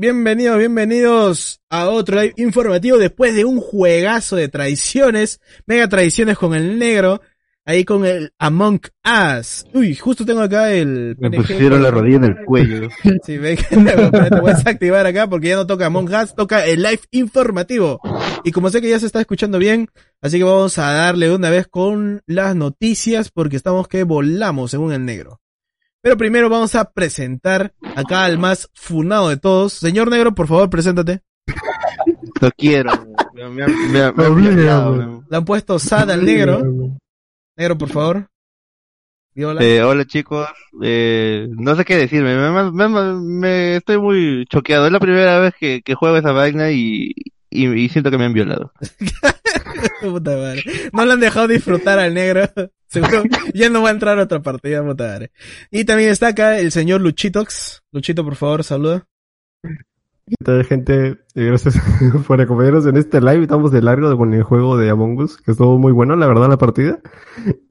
Bienvenidos, bienvenidos a otro live informativo después de un juegazo de traiciones, mega traiciones con el negro, ahí con el Among Us. Uy, justo tengo acá el... Me pusieron la rodilla en el cuello. Sí, te voy a desactivar acá porque ya no toca Among Us, toca el live informativo. Y como sé que ya se está escuchando bien, así que vamos a darle una vez con las noticias porque estamos que volamos según el negro. Pero primero vamos a presentar acá al más funado de todos. Señor Negro, por favor, preséntate. Lo quiero. Me, me, me, me, Le han puesto sad al negro. Negro, por favor. Hola. Eh, hola chicos, eh, no sé qué decirme, me, me, me, estoy muy choqueado, es la primera vez que, que juego esa vaina y, y, y siento que me han violado. Puta madre. No le han dejado disfrutar al negro. Seguro ya no va a entrar a otra partida, puta madre. Y también está acá el señor Luchitox. Luchito, por favor, saluda. ¿Qué tal, gente? Eh, Gracias por acompañarnos en este live. Estamos de largo con el juego de Among Us, que estuvo muy bueno, la verdad, la partida.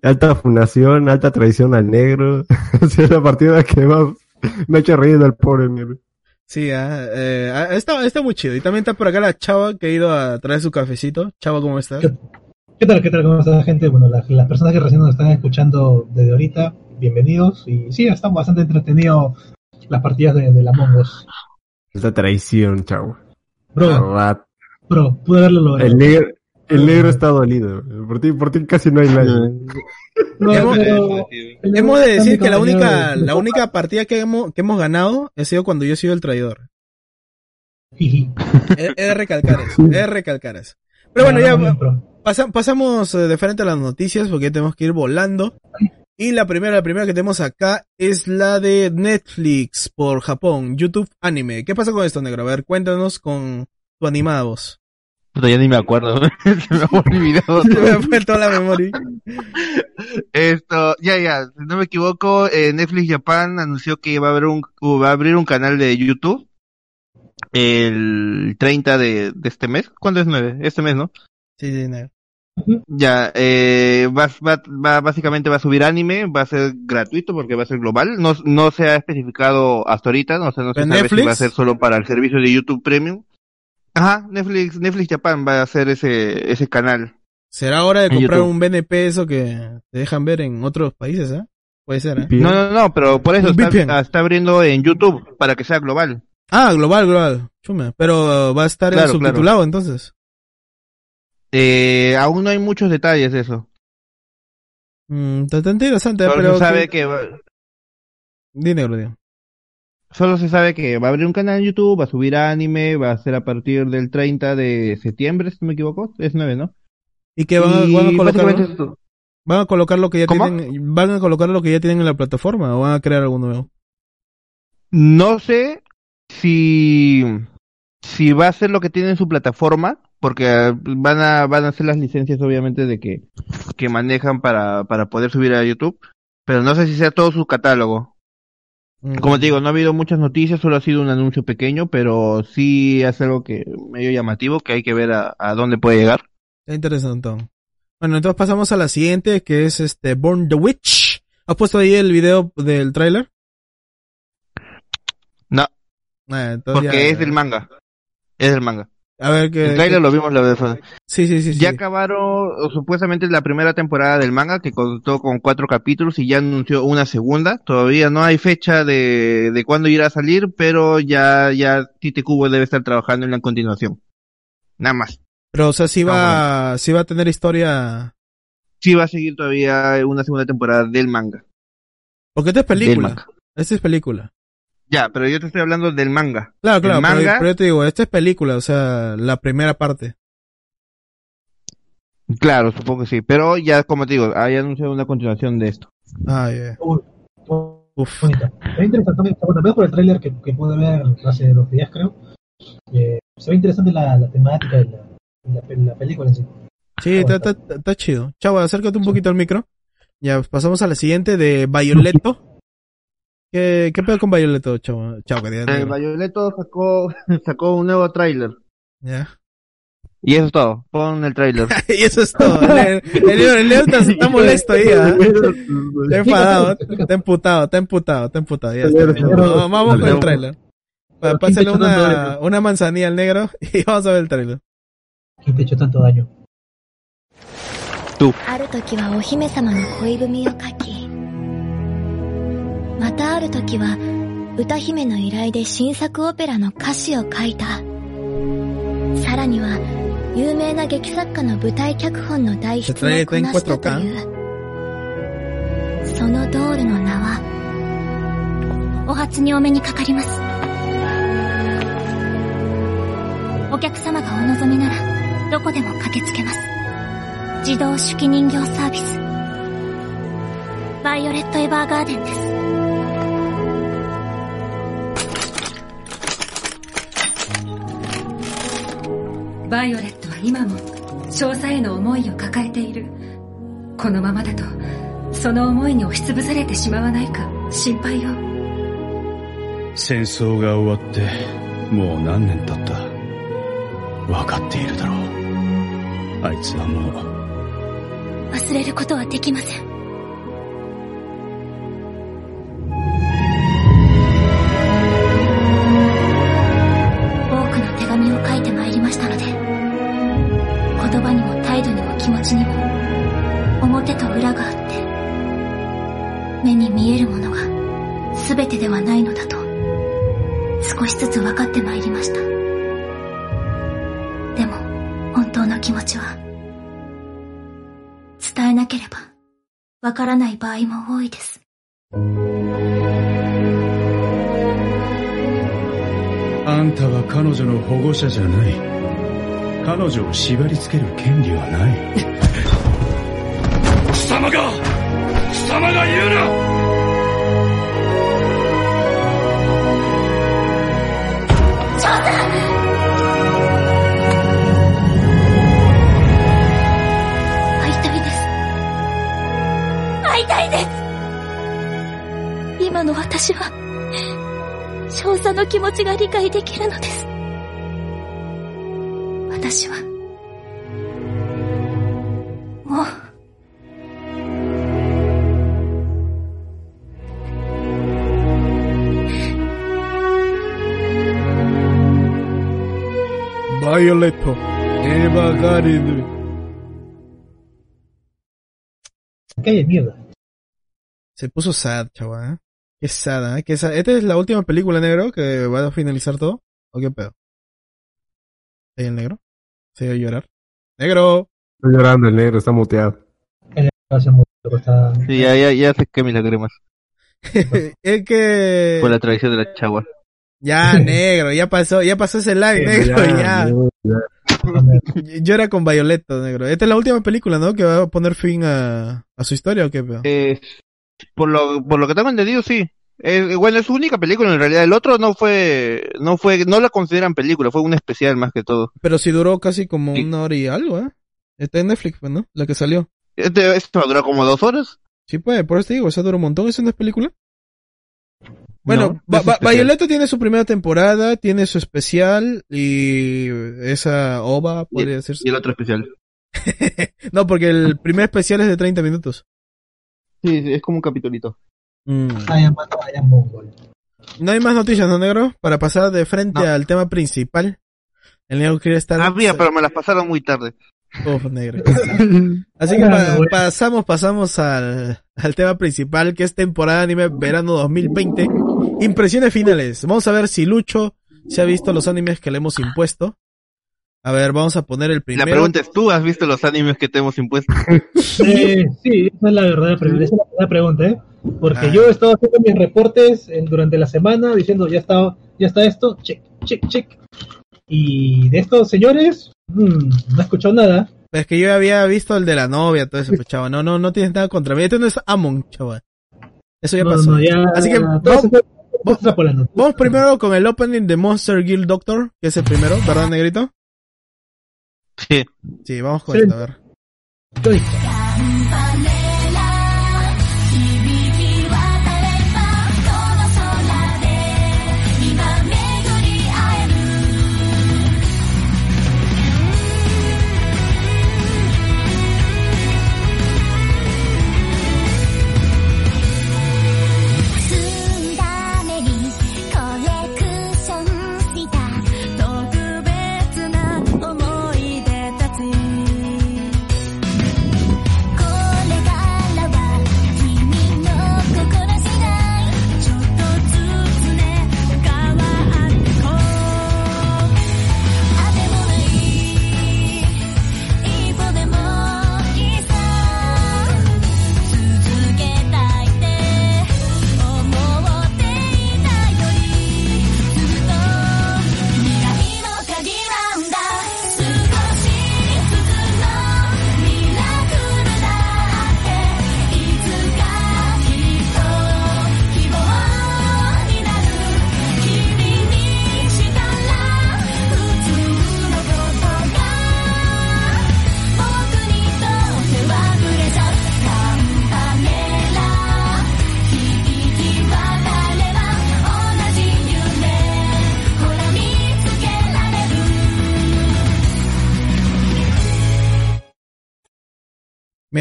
Alta fundación, alta traición al negro. Ha sido la partida que más me ha hecho reír al pobre negro. Sí, ah, eh, ah, está, está muy chido. Y también está por acá la chava que ha ido a traer su cafecito. Chava, ¿cómo estás? ¿Qué, qué tal, qué tal, cómo está la gente? Bueno, las, las personas que recién nos están escuchando desde ahorita, bienvenidos. Y sí, están bastante entretenidos las partidas de, de la Among Us. Esta traición, chavo. Bro, bro, pude haberlo logrado. El negro, el negro está dolido. Por ti, por ti casi no hay nadie. No, Hemos- pero- Hemos de decir que la única, la única partida que hemos, que hemos ganado ha sido cuando yo he sido el traidor. Jiji. He, he de recalcar eso, he de recalcar eso. Pero bueno, ya pasa- pasamos eh, de frente a las noticias porque ya tenemos que ir volando. Y la primera, la primera que tenemos acá es la de Netflix por Japón, YouTube Anime. ¿Qué pasa con esto, negro? A ver, cuéntanos con tu animada voz. Puta, ya ni me acuerdo, se me ha olvidado Se me ha vuelto la memoria. Esto, ya, ya, si no me equivoco, eh, Netflix Japan anunció que va a, haber un, va a abrir un canal de YouTube el 30 de, de este mes. ¿Cuándo es 9? Este mes, ¿no? Sí, sí, negro. Ya, eh, va, va, va, básicamente va a subir anime, va a ser gratuito porque va a ser global. No, no se ha especificado hasta ahorita, no, sé, no se ¿En sabe Netflix? si va a ser solo para el servicio de YouTube Premium. Ajá, Netflix, Netflix Japan va a hacer ese, ese canal. ¿Será hora de En comprar YouTube. un BNP eso que te dejan ver en otros países, eh? Puede ser, ¿eh? No, no, no, pero por eso Un VPN. está, está abriendo en YouTube para que sea global. Ah, global, global. Chuma. Pero va a estar Claro, subtitulado entonces. Eh, aún no hay muchos detalles de eso. Mm, está, está interesante, pero... se sabe que- que va, Di, negro, di. Solo se sabe que va a abrir un canal en YouTube, va a subir anime, va a ser a partir del 30 de septiembre, si no me equivoco, es 9, ¿no? Y que van, a- Y van a colocar... ¿Van a colocar lo que ya ¿Cómo? tienen, van a colocar lo que ya tienen en la plataforma o van a crear algo nuevo? No sé si, si va a ser lo que tiene en su plataforma, porque ah, van a, van a hacer las licencias obviamente de que, que manejan para, para poder subir a YouTube, pero no sé si sea todo su catálogo. Como te digo, no ha habido muchas noticias, solo ha sido un anuncio pequeño, pero sí es algo que medio llamativo, que hay que ver a, a dónde puede llegar. Está interesante. Bueno, entonces pasamos a la siguiente, que es este Born the Witch. ¿Has puesto ahí el video del tráiler? No, entonces porque ya- es del manga. Es del manga. A ver que... El trailer lo vimos la vez. Sí, sí, sí. sí. Ya acabaron supuestamente la primera temporada del manga que contó con cuatro capítulos y ya anunció una segunda. Todavía no hay fecha de, de cuándo irá a salir, pero ya, ya Tite Kubo debe estar trabajando en la continuación. Nada más. Pero, o sea, sí va, sí va a tener historia... Sí va a seguir todavía una segunda temporada del manga. Porque esta es película. Esta es película. Ya, pero yo te estoy hablando del manga. Claro, claro, pero- yo te digo, esta es película, o sea, la primera parte. Claro, supongo que sí. Pero ya, como te digo, hay anunciado una continuación de esto. Ah, muy Uf. bonita. Es interesante también, bueno, veo por el tráiler que, que pude ver hace dos días, creo. Eh, se ve interesante la, la temática de la, la, la película en sí. Sí, está, está, está- está chido. Chavo, acércate un poquito al micro. Ya, pasamos a la siguiente de Violeto. ¿Qué, qué pedo con Violeto, chavo? Chavo, que negro. Violeto sacó, sacó un nuevo tráiler. Ya. Y eso es todo. Pon el tráiler. y eso es todo. El, el, el Leo está, está molesto ahí, ¿ah? Está enfadado, está emputado, está emputado, está emputado. Ya está. No, vamos con el Leo. trailer. Pa- ¿Quién te Pásale una, una manzanilla al negro y vamos a ver el trailer. ¿Quién te echó tanto daño? あまたある時は歌姫の依頼で新作オペラの歌詞を書いた。さらには有名な劇作家の舞台脚本の代筆もこなしたという。そのドールの名はお初にお目にかかります。お客様がお望みならどこでも駆けつけます。自動手記人形サービス。バイオレット・エヴァーガーデンですバイオレットは今も少佐への思いを抱えている。このままだとその思いに押しつぶされてしまわないか心配よ。戦争が終わってもう何年経った？分かっているだろう。あいつはもう。忘れることはできません伝えなければわからない場合も多いです。あんたは彼女の保護者じゃない。彼女を縛り付ける権利はない。貴様が貴様が言うな今の私は、少佐の気持ちが理解できるのです。私は、もう、バイオレット、エヴァガーデン。¿Qué hay de mierda? Se puso sad, chaval. Qué sad, ¿eh? Qué sad. ¿Esta es la última película negro que va a finalizar todo? ¿O qué pedo? ¿Ahí el negro? ¿Se va a llorar? ¡Negro! Está llorando el negro, está muteado. Está... Sí, ya, ya, ya se quemé las cremas es que... por la tradición de la chagua. Ya, negro, ya pasó, ya pasó ese lag, negro, ya. ya. Llora con Violetto, negro. Esta es la última película, ¿no? Que va a poner fin a, a su historia, ¿o qué pedo? Eh, por lo, por lo que tengo entendido, sí. Eh, bueno, es su única película en realidad. El otro no fue, no fue, no la consideran película, fue un especial más que todo. Pero sí duró casi como Sí. una hora y algo, ¿eh? Está en Netflix, pues, ¿no? La que salió. Este, esto durar como dos horas. Sí, pues, por eso te digo, esa dura un montón, ¿eso no es película? Bueno, No, es. Violetto tiene su primera temporada, tiene su especial y esa ova, podría decirse. Y el otro especial. no, porque el primer especial es de 30 minutos. Sí, sí, es como un capitulito. Mm. No hay más noticias, ¿no, negro? Para pasar de frente No. al tema principal. El negro quiere estar... Había, pero me las pasaron muy tarde. Uf, negro. Así que pa- pasamos, pasamos al, al tema principal, que es temporada anime verano 2020. Impresiones finales. Vamos a ver si Lucho se ha visto los animes que le hemos impuesto. A ver, vamos a poner el La primero. pregunta es, ¿tú has visto los animes que te hemos impuesto? Eh, sí, esa es la verdadera pregunta. Esa es la verdadera pregunta, ¿eh? Porque Ah. yo he estado haciendo mis reportes en- durante la semana diciendo ya está, ya está esto, check, check, check. Y de estos señores, mm, no he escuchado nada. Es que yo había visto el de la novia, todo eso, pues, chaval. No, no, no tienes nada contra mí. Este no es Amon, chaval. Eso ya No, pasó. no, ya, Así que vamos- extrapolando. Vamos primero con el opening de Monster Guild Doctor, que es el primero, ¿verdad, negrito? Sí. Sí, vamos con Sí. esto, a ver.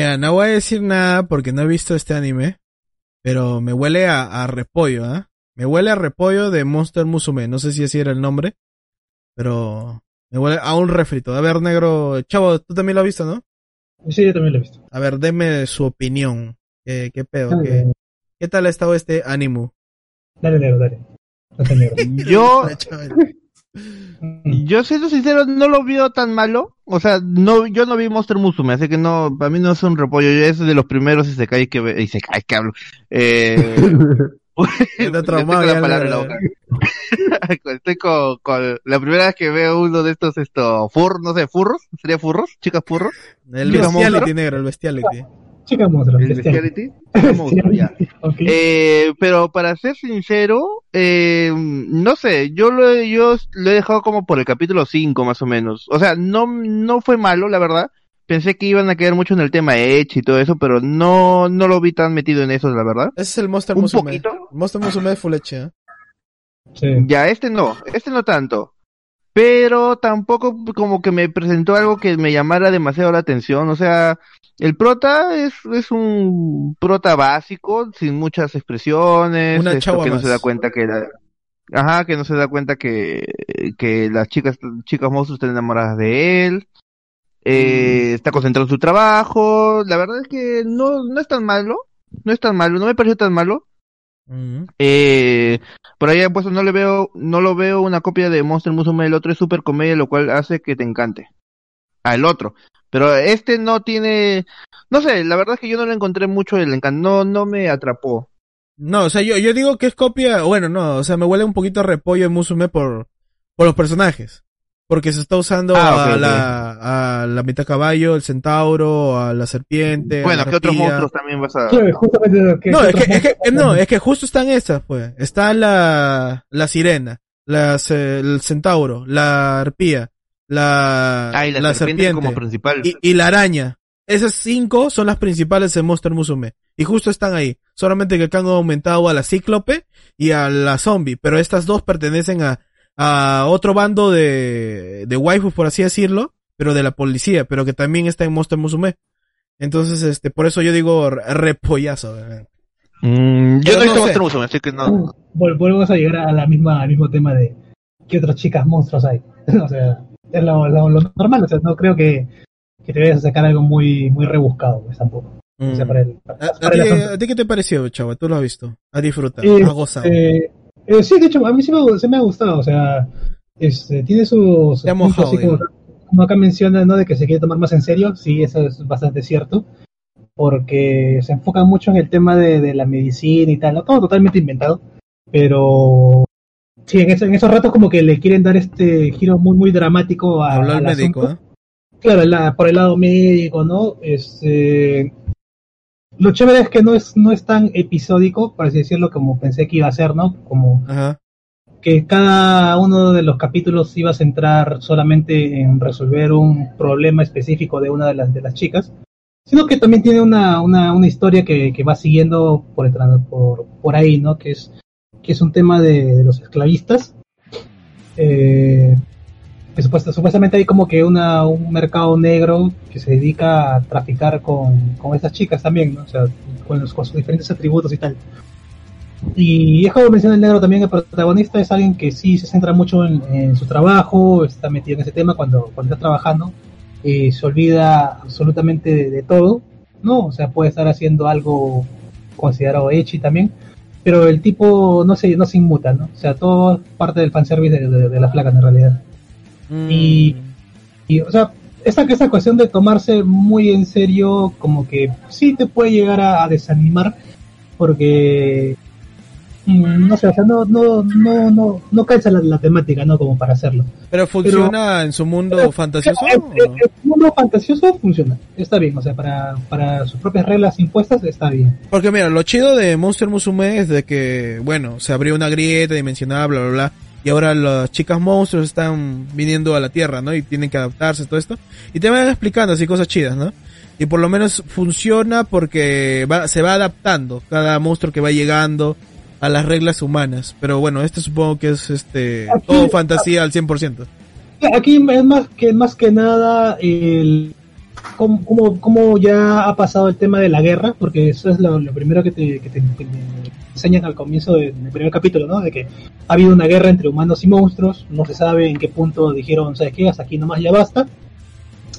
Mira, no voy a decir nada porque no he visto este anime, pero me huele a, a repollo, ¿ah? Me huele a repollo de Monster Musume. No sé si así era el nombre, pero me huele a un refrito. A ver, negro, chavo, tú también lo has visto, ¿no? Sí, yo también lo he visto. A ver, deme su opinión. ¿Qué, qué pedo? Dale, ¿Qué, qué tal ha estado este ánimo? dale, negro, dale. Dale, negro. Yo, yo siendo sincero, no lo veo tan malo. O sea, no, yo no vi Monster Musume, así que no, para mí no es un repollo. Yo es de los primeros Isekai que ve, Isekai que hablo. Eh, Está traumado tengo la palabra la boca. Estoy con, con la primera vez que veo uno de estos, esto, fur, no sé, furros, sería furros, chicas furros, El bestiality negro, el bestiality. Chica monstruo. el bestial. bestiality, chicas monstruos, ya. Ok. Eh, pero para ser sincero, eh, no sé, yo lo, he- yo lo he dejado como por el capítulo 5 más o menos. O sea, no, no fue malo, la verdad. Pensé que iban a quedar mucho en el tema Edge y todo eso, pero no, no lo vi tan metido en eso, la verdad. Ese es el Monster Un Musume. poquito. Monster Musume de Full H, ¿eh? Sí. Ya, este no, este no tanto. Pero tampoco como que me presentó algo que me llamara demasiado la atención. O sea, el prota es, es un prota básico, sin muchas expresiones, Una esto, que no se da cuenta que la- ajá, que no se da cuenta que, que las chicas, chicas monstruos están enamoradas de él. Eh, está concentrado en su trabajo. La verdad es que no, no es tan malo. No es tan malo, no me pareció tan malo. Eh, por ahí puesto, no le veo, no lo veo una copia de Monster Musume, el otro es super comedia, lo cual hace que te encante. Al otro. Pero este no tiene, no sé, la verdad es que yo no le encontré mucho el encanto, no, no me atrapó. No, o sea, yo, yo digo que es copia, bueno, no, o sea, me huele un poquito a repollo de Musume por, por los personajes. Porque se está usando Ah, a, la, a la mitad caballo, el centauro, a la serpiente. a Bueno, la ¿qué otros monstruos también vas a...? Sí, justamente lo que- No, es que, es que, no, es que justo están esas, pues. Está la, la sirena, las, el centauro, la arpía, la, Ah, y la, serpiente, como principal. y, y la araña. Esas cinco son las principales de Monster Musume. Y justo están ahí. Solamente que acá han aumentado a la cíclope y a la zombie. Pero estas dos pertenecen a, a otro bando de, de waifus, por así decirlo. Pero de la policía. Pero que también está en Monster Musume. Entonces, este, por eso yo digo re- repollazo. Mm, yo no he no visto sé. Monster Musume, así que no. Vol- volvemos a llegar a la misma, al mismo tema de qué otras chicas monstruos hay. o sea, es lo, lo- lo normal, o sea, no creo que, que te vayas a sacar algo muy, muy rebuscado, pues tampoco. O sea, Mm. para el, para- ¿A, ti, a qué te pareció, chava? Tú lo has visto. Has disfrutado. Eh, has gozado. eh, eh, sí, de hecho, a mí sí me, sí me ha gustado, o sea, este, tiene sus Te puntos, mojado, así como, como acá menciona, ¿no? De que se quiere tomar más en serio, sí, eso es bastante cierto, porque se enfoca mucho en el tema de, de la medicina y tal, ¿no? Todo totalmente inventado, pero sí, en, ese- en esos ratos como que le quieren dar este giro muy, muy dramático a, al médico, asunto. ¿eh? Claro, la- por el lado médico, ¿no? Este, lo chévere es que no es, no es tan episódico, por así decirlo, como pensé que iba a ser, ¿no? Como Ajá. que cada uno de los capítulos iba a centrar solamente en resolver un problema específico de una de las, de las chicas, sino que también tiene una, una, una historia que, que va siguiendo por, por, por ahí, ¿no? Que es, que es un tema de, de los esclavistas. Eh, supuestamente hay como que una, un mercado negro que se dedica a traficar con, con estas chicas también, ¿no? O sea, con, sus diferentes atributos y tal. Y es como menciona el negro también, el protagonista es alguien que sí se centra mucho en, su trabajo, está metido en ese tema cuando, está trabajando, y se olvida absolutamente de, todo, ¿no? O sea, puede estar haciendo algo considerado echi también, pero el tipo no se, no se inmuta, ¿no? O sea, todo parte del fanservice de, de, de la flaca en realidad. Mm. Y, y, o sea, esa, esa cuestión de tomarse muy en serio, como que sí te puede llegar a, a desanimar, porque mm, no sé, o sea, no, no, no, no, no calza la, la temática, ¿no? Como para hacerlo. Pero funciona en su mundo Pero- fantasioso. El, ¿o el- no? mundo fantasioso funciona, está bien, o sea, para, para sus propias reglas impuestas está bien. Porque mira, lo chido de Monster Musume es de que, bueno, se abrió una grieta dimensional, bla, bla, bla. Y ahora las chicas monstruos están viniendo a la Tierra, ¿no? Y tienen que adaptarse, todo esto. Y te van explicando así cosas chidas, ¿no? Y por lo menos funciona porque va, se va adaptando cada monstruo que va llegando a las reglas humanas. Pero bueno, este supongo que es este Aquí- todo fantasía al 100%. Aquí es más que más que nada el cómo, cómo, cómo ya ha pasado el tema de la guerra, porque eso es lo, lo primero que te, que te, que te enseñan al comienzo de- del primer capítulo, ¿no? De que ha habido una guerra entre humanos y monstruos, no se sabe en qué punto dijeron, ¿sabes qué? Hasta aquí nomás ya basta.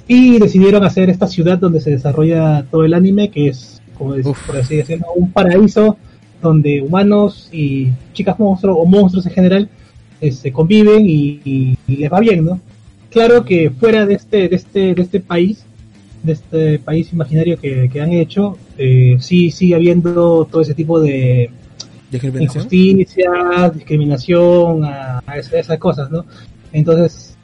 Y decidieron hacer esta ciudad donde se desarrolla todo el anime, que es, como Uf. por así decirlo, un paraíso donde humanos y chicas monstruos, o monstruos en general, este, conviven y, y- y les va bien, ¿no? Claro que fuera de este, de este, de este país, de este país imaginario que, que han hecho, eh, sí sigue habiendo todo ese tipo de Discriminación. injusticia, discriminación, a, a esa- esas cosas, ¿no? Entonces,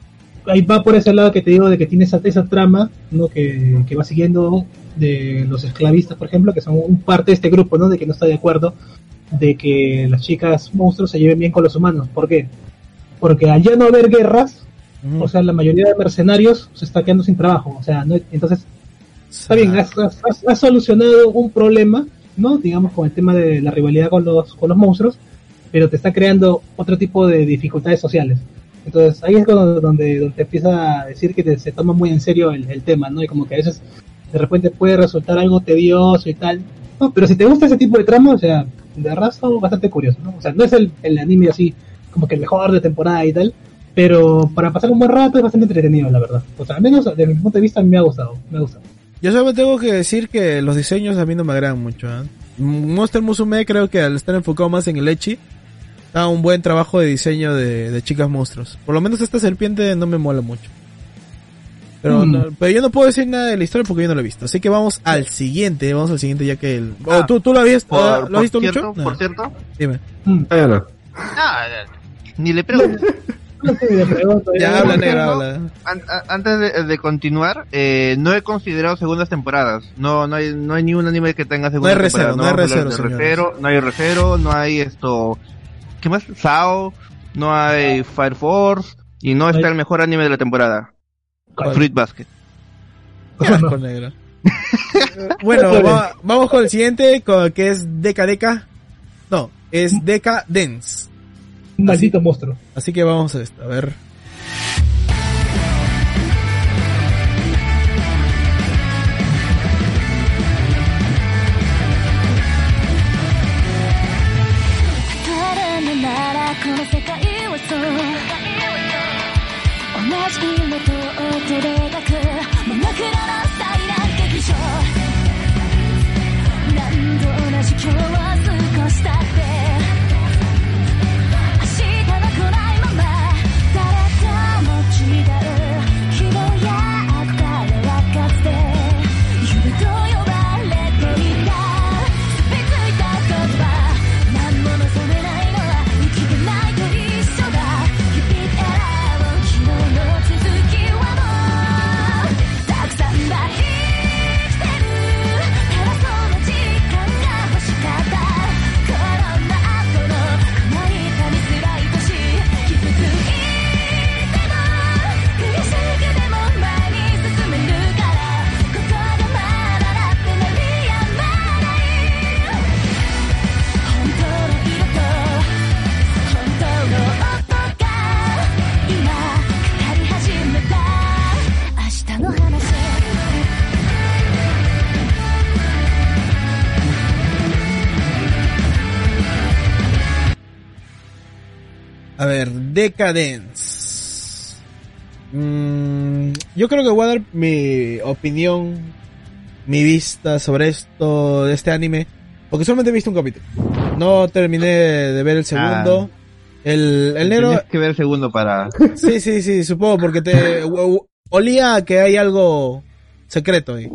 ahí va por ese lado que te digo de que tiene esa, esa trama, ¿no? Que, que va siguiendo de los esclavistas, por ejemplo, que son un parte de este grupo, ¿no? De que no está de acuerdo de que las chicas monstruos se lleven bien con los humanos. ¿Por qué? Porque al ya no haber guerras, o sea, la mayoría de mercenarios se está quedando sin trabajo. O sea, no, entonces, está bien, has, has- has- solucionado un problema, ¿no? Digamos, con el tema de la rivalidad con los, con los monstruos, pero te está creando otro tipo de dificultades sociales. Entonces, ahí es cuando, donde, donde te empieza a decir que te- se toma muy en serio el, el tema, ¿no? Y como que a veces, de repente puede resultar algo tedioso y tal. No, pero si te gusta ese tipo de trama, o sea, de raza bastante curioso, ¿no? O sea, no es el, el anime así, como que el mejor de temporada y tal, pero para pasar un buen rato es bastante entretenido, la verdad. O sea, al menos desde mi punto de vista me ha gustado, me ha gustado. Yo solo tengo que decir que los diseños a mí no me agradan mucho. ¿eh? Monster Musume creo que al estar enfocado más en el Echi, da un buen trabajo de diseño de, de chicas monstruos. Por lo menos esta serpiente no me mola mucho. Pero, Mm. no- pero yo no puedo decir nada de la historia porque yo no lo he visto. Así que vamos al siguiente, vamos al siguiente ya que el... Ah, oh, ¿tú, ¿Tú lo habías Por, ¿lo has por visto cierto, mucho? No. por cierto, Dime. Mm. Ah, no. ah, ni le pregunto. No sé, me pregunto, Ya ya, habla no, negro, no. habla. An- a- antes de, de continuar, eh, no he considerado segundas temporadas. No, no hay, no hay ni un anime que tenga segunda No hay recero, temporada. no hay recero, recero, no hay recero, no hay esto, ¿qué más? Sao, no hay Fire Force y no está hay- el mejor anime de la temporada, ¿Cuál? Fruit Basket. Asco, negro. bueno, va- vamos con el siguiente, con- que es Deca Deca. No, es Deca Dance. Un maldito monstruo. Así que vamos a ver. A ver, Decadence. Mm, yo creo que voy a dar mi opinión, mi vista sobre esto, de este anime. Porque solamente he visto un capítulo. No terminé de ver el segundo. El, el negro, Tienes que ver el segundo para... Sí, sí, sí, supongo, porque te olía a que hay algo secreto ahí.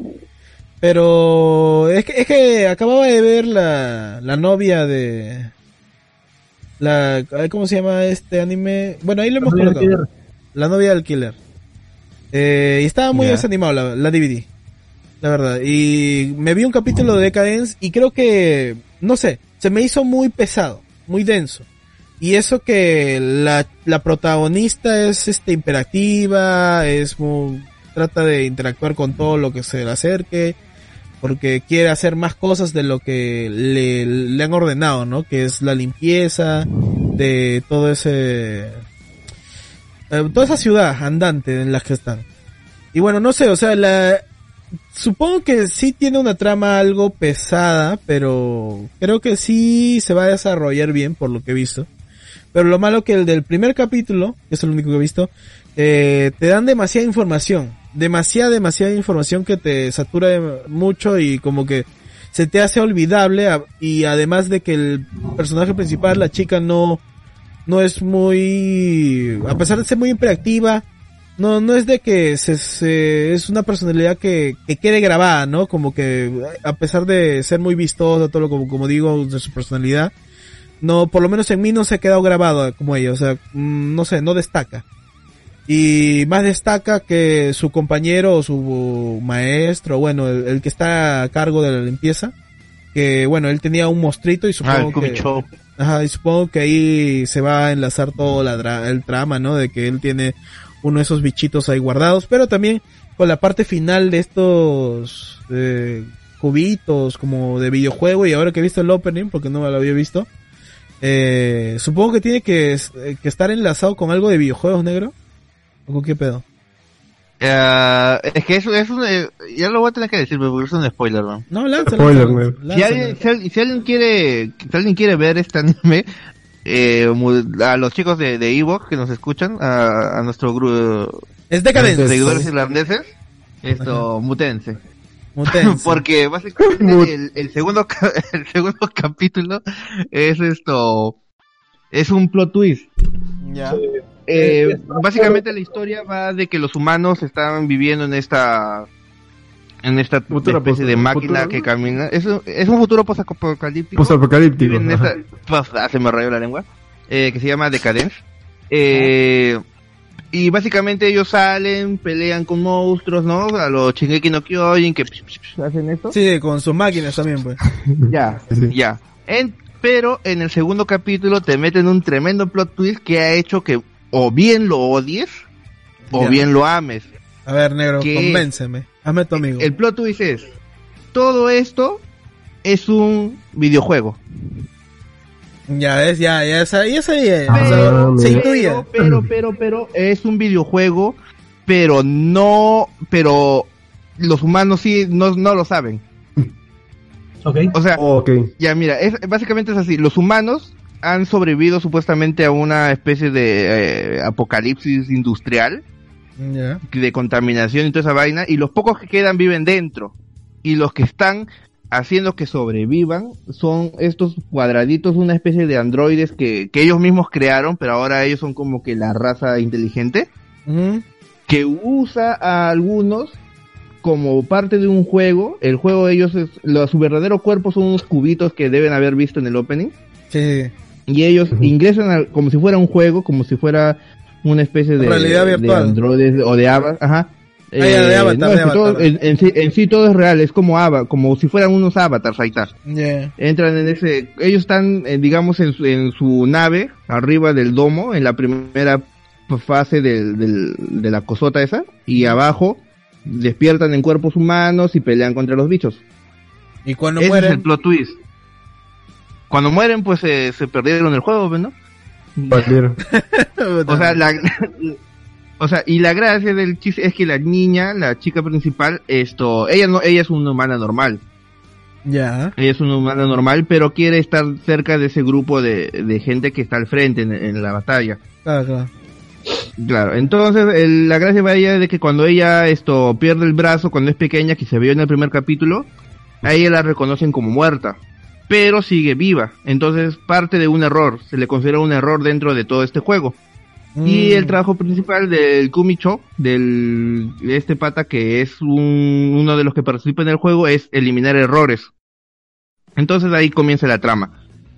Pero es que, es que acababa de ver la, la novia de... La, ¿Cómo se llama este anime? Bueno, ahí lo hemos colocado. La novia del killer. Eh, y estaba muy desanimado la, la DVD. La verdad. Y me vi un capítulo de Decadence y creo que, no sé, se me hizo muy pesado, muy denso. Y eso que la, la protagonista es este imperativa, es muy, trata de interactuar con todo lo que se le acerque, porque quiere hacer más cosas de lo que le, han ordenado, ¿no? Que es la limpieza de todo ese, eh, toda esa ciudad andante en la que están. Y bueno, no sé, o sea, la, supongo que sí tiene una trama algo pesada, pero creo que sí se va a desarrollar bien por lo que he visto. Pero lo malo que el del primer capítulo, que es el único que he visto, eh, te dan demasiada información. Demasiada, demasiada información que te satura mucho y como que se te hace olvidable y además de que el personaje principal, la chica, no, no es muy, a pesar de ser muy hiperactiva, no, no es de que se, se- es una personalidad que, que quede grabada, ¿no? Como que a pesar de ser muy vistosa, todo lo como, como digo, de su personalidad, no, por lo menos en mí no se ha quedado grabado como ella, o sea, mm, no sé, no destaca. Y más destaca que su compañero o su maestro, bueno, el, el que está a cargo de la limpieza, que bueno, él tenía un mostrito y Ah, supongo que... Ajá, y supongo que ahí se va a enlazar todo la el trama, ¿no? De que él tiene uno de esos bichitos ahí guardados, pero también con la parte final de estos eh, cubitos como de videojuego y ahora que he visto el opening, porque no lo había visto, eh, supongo que tiene que, eh, que estar enlazado con algo de videojuegos negro. ¿O con qué pedo? Eh, es que eso es un, eh, ya lo voy a tener que decir, porque es un spoiler, ¿no? No, lánzalo. Spoiler, negro. Si alguien, si, alguien- si alguien quiere, si alguien quiere ver este anime, eh, a los chicos de, de Evox que nos escuchan, a, a nuestro grupo Es de decadente. seguidores irlandeses, esto, mutense. Mutense. Porque básicamente el, el segundo ca- el segundo capítulo es esto es un plot twist. Ya. Eh, básicamente la historia va de que los humanos están viviendo en esta en esta Futuro especie de máquina futuro, que camina. Es un, es un futuro posapocalíptico. Post-apocalíptico. Esta, pues, ah, se me rayó la lengua, eh, que se llama Decadence. Eh, y básicamente ellos salen, pelean con monstruos, ¿no? A los Shingeki no Kyojin que psh, psh, psh, hacen esto. Sí, con sus máquinas también, pues. Ya, Sí. ya. En, pero en el segundo capítulo te meten un tremendo plot twist que ha hecho que o bien lo odies o Ya. bien lo ames. A ver, negro, ¿Qué? convénceme. Hazme tu amigo. El plot twist es, todo esto es un videojuego. Ya ves, ya, ya, esa, ya sabía. Ah, o sea, se. Pero, pero, pero, pero, es un videojuego, pero no, pero los humanos sí no, no lo saben. ¿Ok? O sea, Ok. ya mira, es, básicamente es así, los humanos han sobrevivido supuestamente a una especie de eh, apocalipsis industrial, de contaminación y toda esa vaina, y los pocos que quedan viven dentro. Y los que están haciendo que sobrevivan son estos cuadraditos, una especie de androides que, que ellos mismos crearon, pero ahora ellos son como que la raza inteligente, que usa a algunos como parte de un juego. El juego de ellos es, lo- su verdadero cuerpo son unos cubitos que deben haber visto en el opening. Sí. Y ellos ingresan al- como si fuera un juego, como si fuera una especie de, Realidad de virtual. androides o de avatar, ajá. Ah, ya, de avatar, no, de todo- avatar. en, en sí, en sí todo es real, es como ava, como si fueran unos avatars, ahí está. Entran en ese, ellos están, eh, digamos, en su, en su nave, arriba del domo, en la primera fase del, del- de la cosota esa, y abajo despiertan en cuerpos humanos y pelean contra los bichos. Y cuando Ese es el mueren. plot twist. Cuando mueren, pues eh, se perdieron el juego, ¿ves, ¿no? Valieron. O sea, la, o sea, y la gracia del chiste es que la niña, la chica principal, esto, ella no, ella es una humana normal. Ya. Ella es una humana normal, pero quiere estar cerca de ese grupo de, de gente que está al frente en, en la batalla. Claro, claro. Claro, entonces el- la gracia va ella de que cuando ella esto pierde el brazo cuando es pequeña, que se vio en el primer capítulo, a ella la reconocen como muerta, pero sigue viva. Entonces parte de un error, se le considera un error dentro de todo este juego. Y Mm. el trabajo principal del Kumicho, del de este pata que es un- uno de los que participa en el juego, es eliminar errores. Entonces ahí comienza la trama.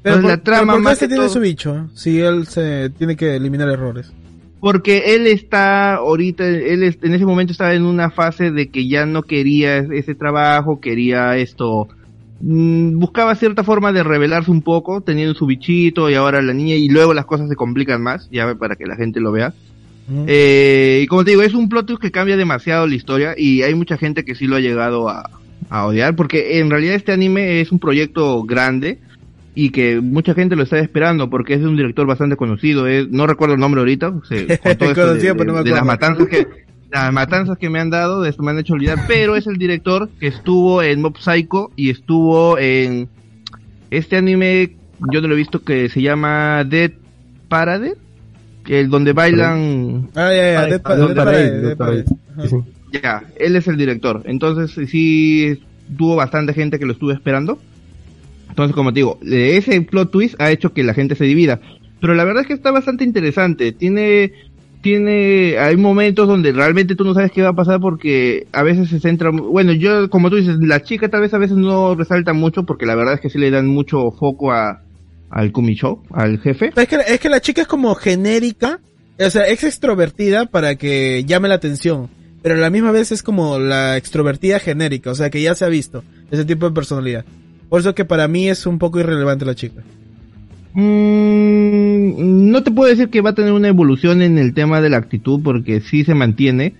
Pero, Entonces, por, la trama ¿por qué más se que tiene todo- su bicho? Si él se tiene que eliminar errores. Porque él está ahorita, él es- en ese momento estaba en una fase de que ya no quería es- ese trabajo, quería esto, mm, buscaba cierta forma de revelarse un poco, teniendo su bichito y ahora la niña y luego las cosas se complican más, ya para que la gente lo vea. Eh, y como te digo, es un plot twist que cambia demasiado la historia y hay mucha gente que sí lo ha llegado a, a odiar porque en realidad este anime es un proyecto grande y que mucha gente lo está esperando porque es de un director bastante conocido, es, no recuerdo el nombre ahorita, se- con todo de, no me de- las matanzas que las matanzas que me han dado, de esto me han hecho olvidar, pero es el director que estuvo en Mob Psycho y estuvo en este anime, yo no lo he visto, que se llama Dead Parade, el donde bailan... Ah, ya, ya, Dead Pa- Dead Dead Parade. Ya, él es el director. Entonces sí tuvo bastante gente que lo estuvo esperando. Entonces, como te digo, ese plot twist ha hecho que la gente se divida. Pero la verdad es que está bastante interesante. Tiene, tiene, hay momentos donde realmente tú no sabes qué va a pasar porque a veces se centra, bueno, yo, como tú dices, la chica tal vez a veces no resalta mucho porque la verdad es que sí le dan mucho foco a, al Kumicho, al jefe. Es que, es que la chica es como genérica, o sea, es extrovertida para que llame la atención, pero a la misma vez es como la extrovertida genérica, o sea, que ya se ha visto, ese tipo de personalidad. Por eso que para mí es un poco irrelevante la chica. Mm, no te puedo decir que va a tener una evolución en el tema de la actitud porque sí se mantiene,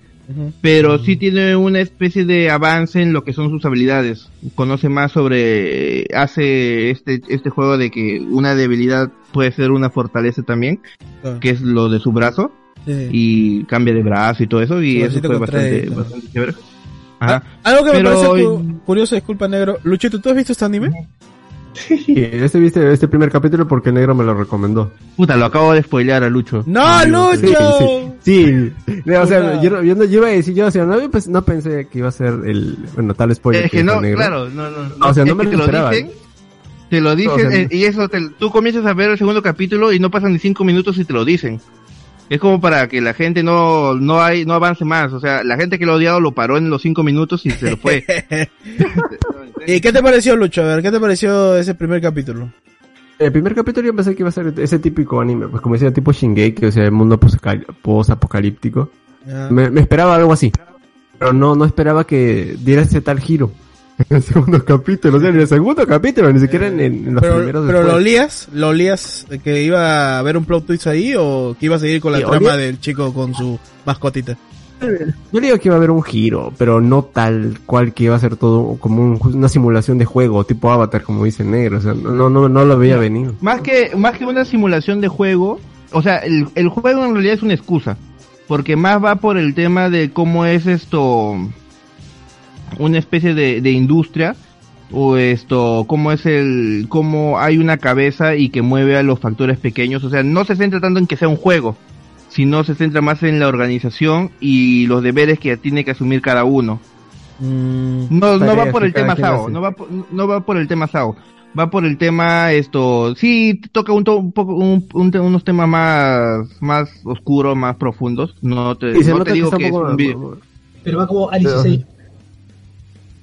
pero sí tiene una especie de avance en lo que son sus habilidades. Conoce más sobre, hace este, este juego de que una debilidad puede ser una fortaleza también, Ah, que es lo de su brazo, sí, y cambia de brazo y todo eso, y eso fue bastante, chévere. Ajá. Ah, algo que me parece cu- curioso, disculpa negro. Luchito, ¿tú has visto este anime? Y este viste este primer capítulo porque el negro me lo recomendó. Puta, lo acabo de spoilear a Lucho. ¡No, Sí, Lucho! Sí, sí. o sea, yo, no- yo, no, yo iba a decir, yo, o sea, no, yo pues, no pensé que iba a ser el, bueno, tal spoiler Es que dijo no, negro. claro, no, no, o sea, no me que lo esperaba. dicen, te lo dicen, O sea, eh, y eso, te- tú comienzas a ver el segundo capítulo y no pasan ni cinco minutos y te lo dicen. Es como para que la gente no, no hay, no avance más, o sea, la gente que lo ha odiado lo paró en los cinco minutos y se lo fue. ¿Y qué te pareció, Lucho? A ver, ¿qué te pareció ese primer capítulo? El primer capítulo yo pensé que iba a ser ese típico anime, pues como decía, tipo Shingeki, o sea, el mundo post- post-apocalíptico. Ah. Me, me esperaba algo así. Pero no, no esperaba que diera ese tal giro. En el segundo capítulo, o sea, en el segundo capítulo, ni siquiera en, en los Pero, primeros pero después. lo olías, lo olías que iba a haber un plot twist ahí o que iba a seguir con la Sí, trama olía- del chico con su mascotita. Yo le digo que iba a haber un giro, pero no tal cual que iba a ser todo como un- una simulación de juego, tipo Avatar, como dice negro. O sea, no, no, no lo veía venir. Más que, más que una simulación de juego, o sea, el, el juego en realidad es una excusa. Porque más va por el tema de cómo es esto, una especie de, de industria, o esto, cómo es el, cómo hay una cabeza y que mueve a los factores pequeños. O sea, no se centra tanto en que sea un juego, sino se centra más en la organización y los deberes que tiene que asumir cada uno. Mm, No, no va por el tema SAO, no va por, no va por el tema SAO, va por el tema esto, sí toca un, to- un poco un- un te- unos temas más más oscuros, más profundos. No te, no te digo que es poco- un video. Pero va como Alice Pero- 6.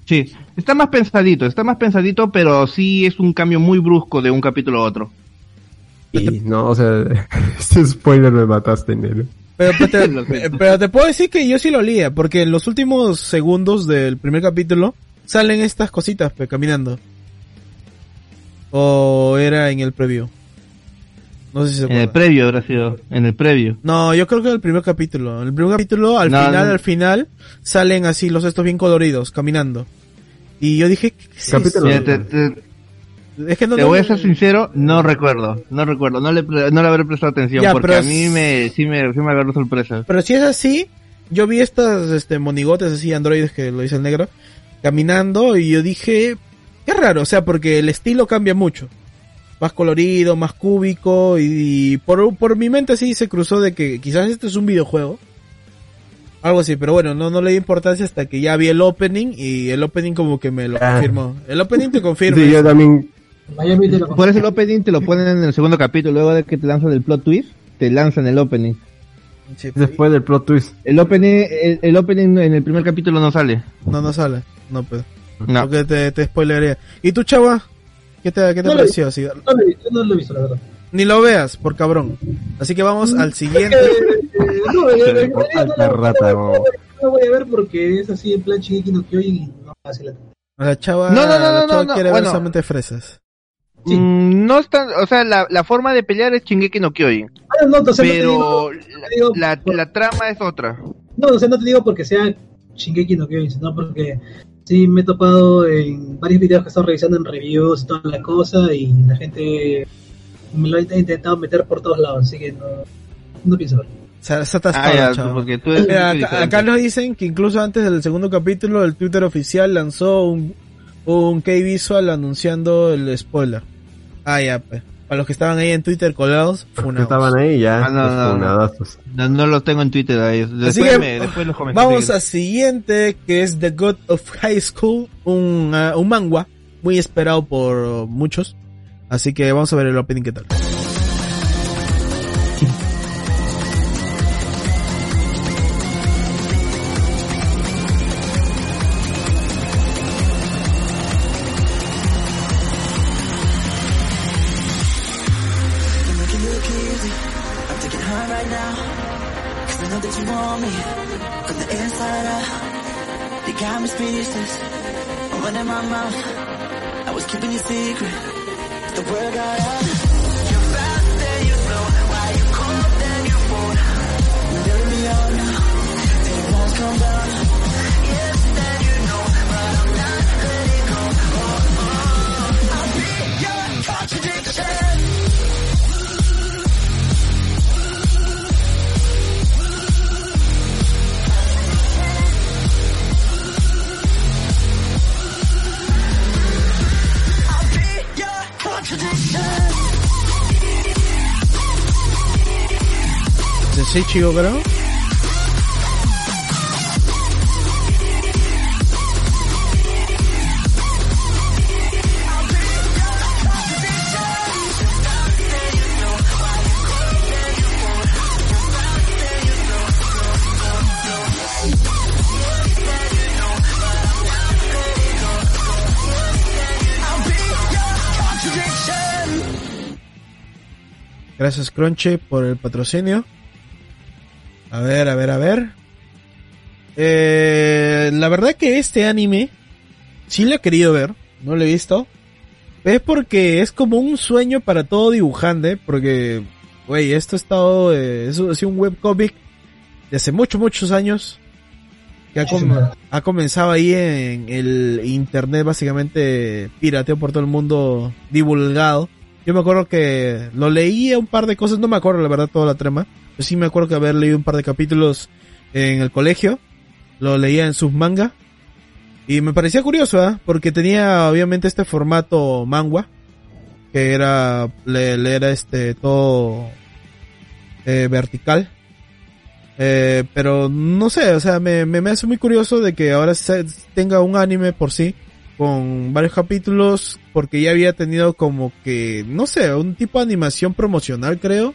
Sí, está más pensadito, está más pensadito, pero sí es un cambio muy brusco de un capítulo a otro. Y no, o sea, ese spoiler me mataste, negro. Pero, pero te, Lo siento. pero te puedo decir que yo sí lo olía, porque en los últimos segundos del primer capítulo salen estas cositas pe, caminando. O era en el preview. No sé si se En el previo habrá sido, en el previo. No, yo creo que el primer capítulo. En el primer capítulo, al No, final, no. al final, salen así los estos bien coloridos, caminando. Y yo dije, ¿qué es Capítulo eso? Mira, te, te- Es que no, te no- voy a ser sincero, no recuerdo, no recuerdo, no le, no le habré prestado atención Ya, porque a mí me, sí me, sí me agarró sorpresa. Pero si es así, yo vi estas este monigotes así, androides que lo dice el negro, caminando y yo dije, qué raro, o sea, porque el estilo cambia mucho. Más colorido, más cúbico y, por, por mi mente sí se cruzó de que quizás este es un videojuego. Algo así, pero bueno, no, no le di importancia hasta que ya vi el opening y el opening como que me lo Ah. confirmó. El opening te confirma. Sí, yo también. Miami te lo Por eso el opening te lo ponen en el segundo capítulo, luego de que te lanzan el plot twist, te lanzan el opening. Sí, Después del plot twist. El opening, el, el opening en el primer capítulo no sale. No, no sale. No, pues. No. Porque te, te spoilería. ¿Y tú, chava? ¿Qué te, qué te No lo pareció? así? No lo, he visto, no lo he visto, la verdad. Ni lo veas, por cabrón. Así que vamos al siguiente. Eh, no, no, Alta lo- rata, no, no lo voy a ver porque es así en plan Shingeki no Kyojin y no así la La chava, No, no, no, la no, chava no, quiere bueno. ver solamente fresas. Sí. Mm, no está, o sea, la, la forma de pelear es Shingeki no Kyojin, Ah, no, o sea, no te pero digo- te digo- la, la, la trama es otra. No, o sea, no te digo porque sea Shingeki no Kyojin, sino porque sí me he topado en varios videos que he estado revisando en reviews y toda la cosa y la gente me lo ha intentado meter por todos lados, así que no, no pienso ver. Se, se ha atascado, Ah, ya, chavo. porque tú eres Mira, un acá, acá nos dicen que incluso antes del segundo capítulo, el Twitter oficial lanzó un, un K-Visual anunciando el spoiler. Ah, ya, pues. Para los que estaban ahí en Twitter colados, Que funados. estaban ahí ya. Ah, no, los no, no. funadazos. No, no lo tengo en Twitter ahí. Después, Así que, me, después los comentarios. Vamos a siguiente, que es The God of High School, un, ah, un manga muy esperado por muchos. Así que vamos a ver el opening qué tal. The ¿De Seichigo, creo? Gracias Crunchy por el patrocinio. A ver, a ver, a ver. Eh, la verdad que este anime sí lo he querido ver, no lo he visto. Es porque es como un sueño para todo dibujante, porque, güey, esto ha estado, eh, sido un webcomic de hace muchos, muchos años. Que ha, com- Muchísimo. ha comenzado ahí en el internet, básicamente pirateo por todo el mundo, divulgado. Yo me acuerdo que lo leía un par de cosas, no me acuerdo la verdad toda la trama. Pero sí me acuerdo que haber leído un par de capítulos en el colegio. Lo leía en sus manga. Y me parecía curioso, ¿ah? Porque tenía obviamente este formato manga. Que era, le, era este, todo eh, vertical. Eh, pero no sé, o sea, me, me, me hace muy curioso de que ahora tenga un anime por sí con varios capítulos porque ya había tenido como que, no sé, un tipo de animación promocional creo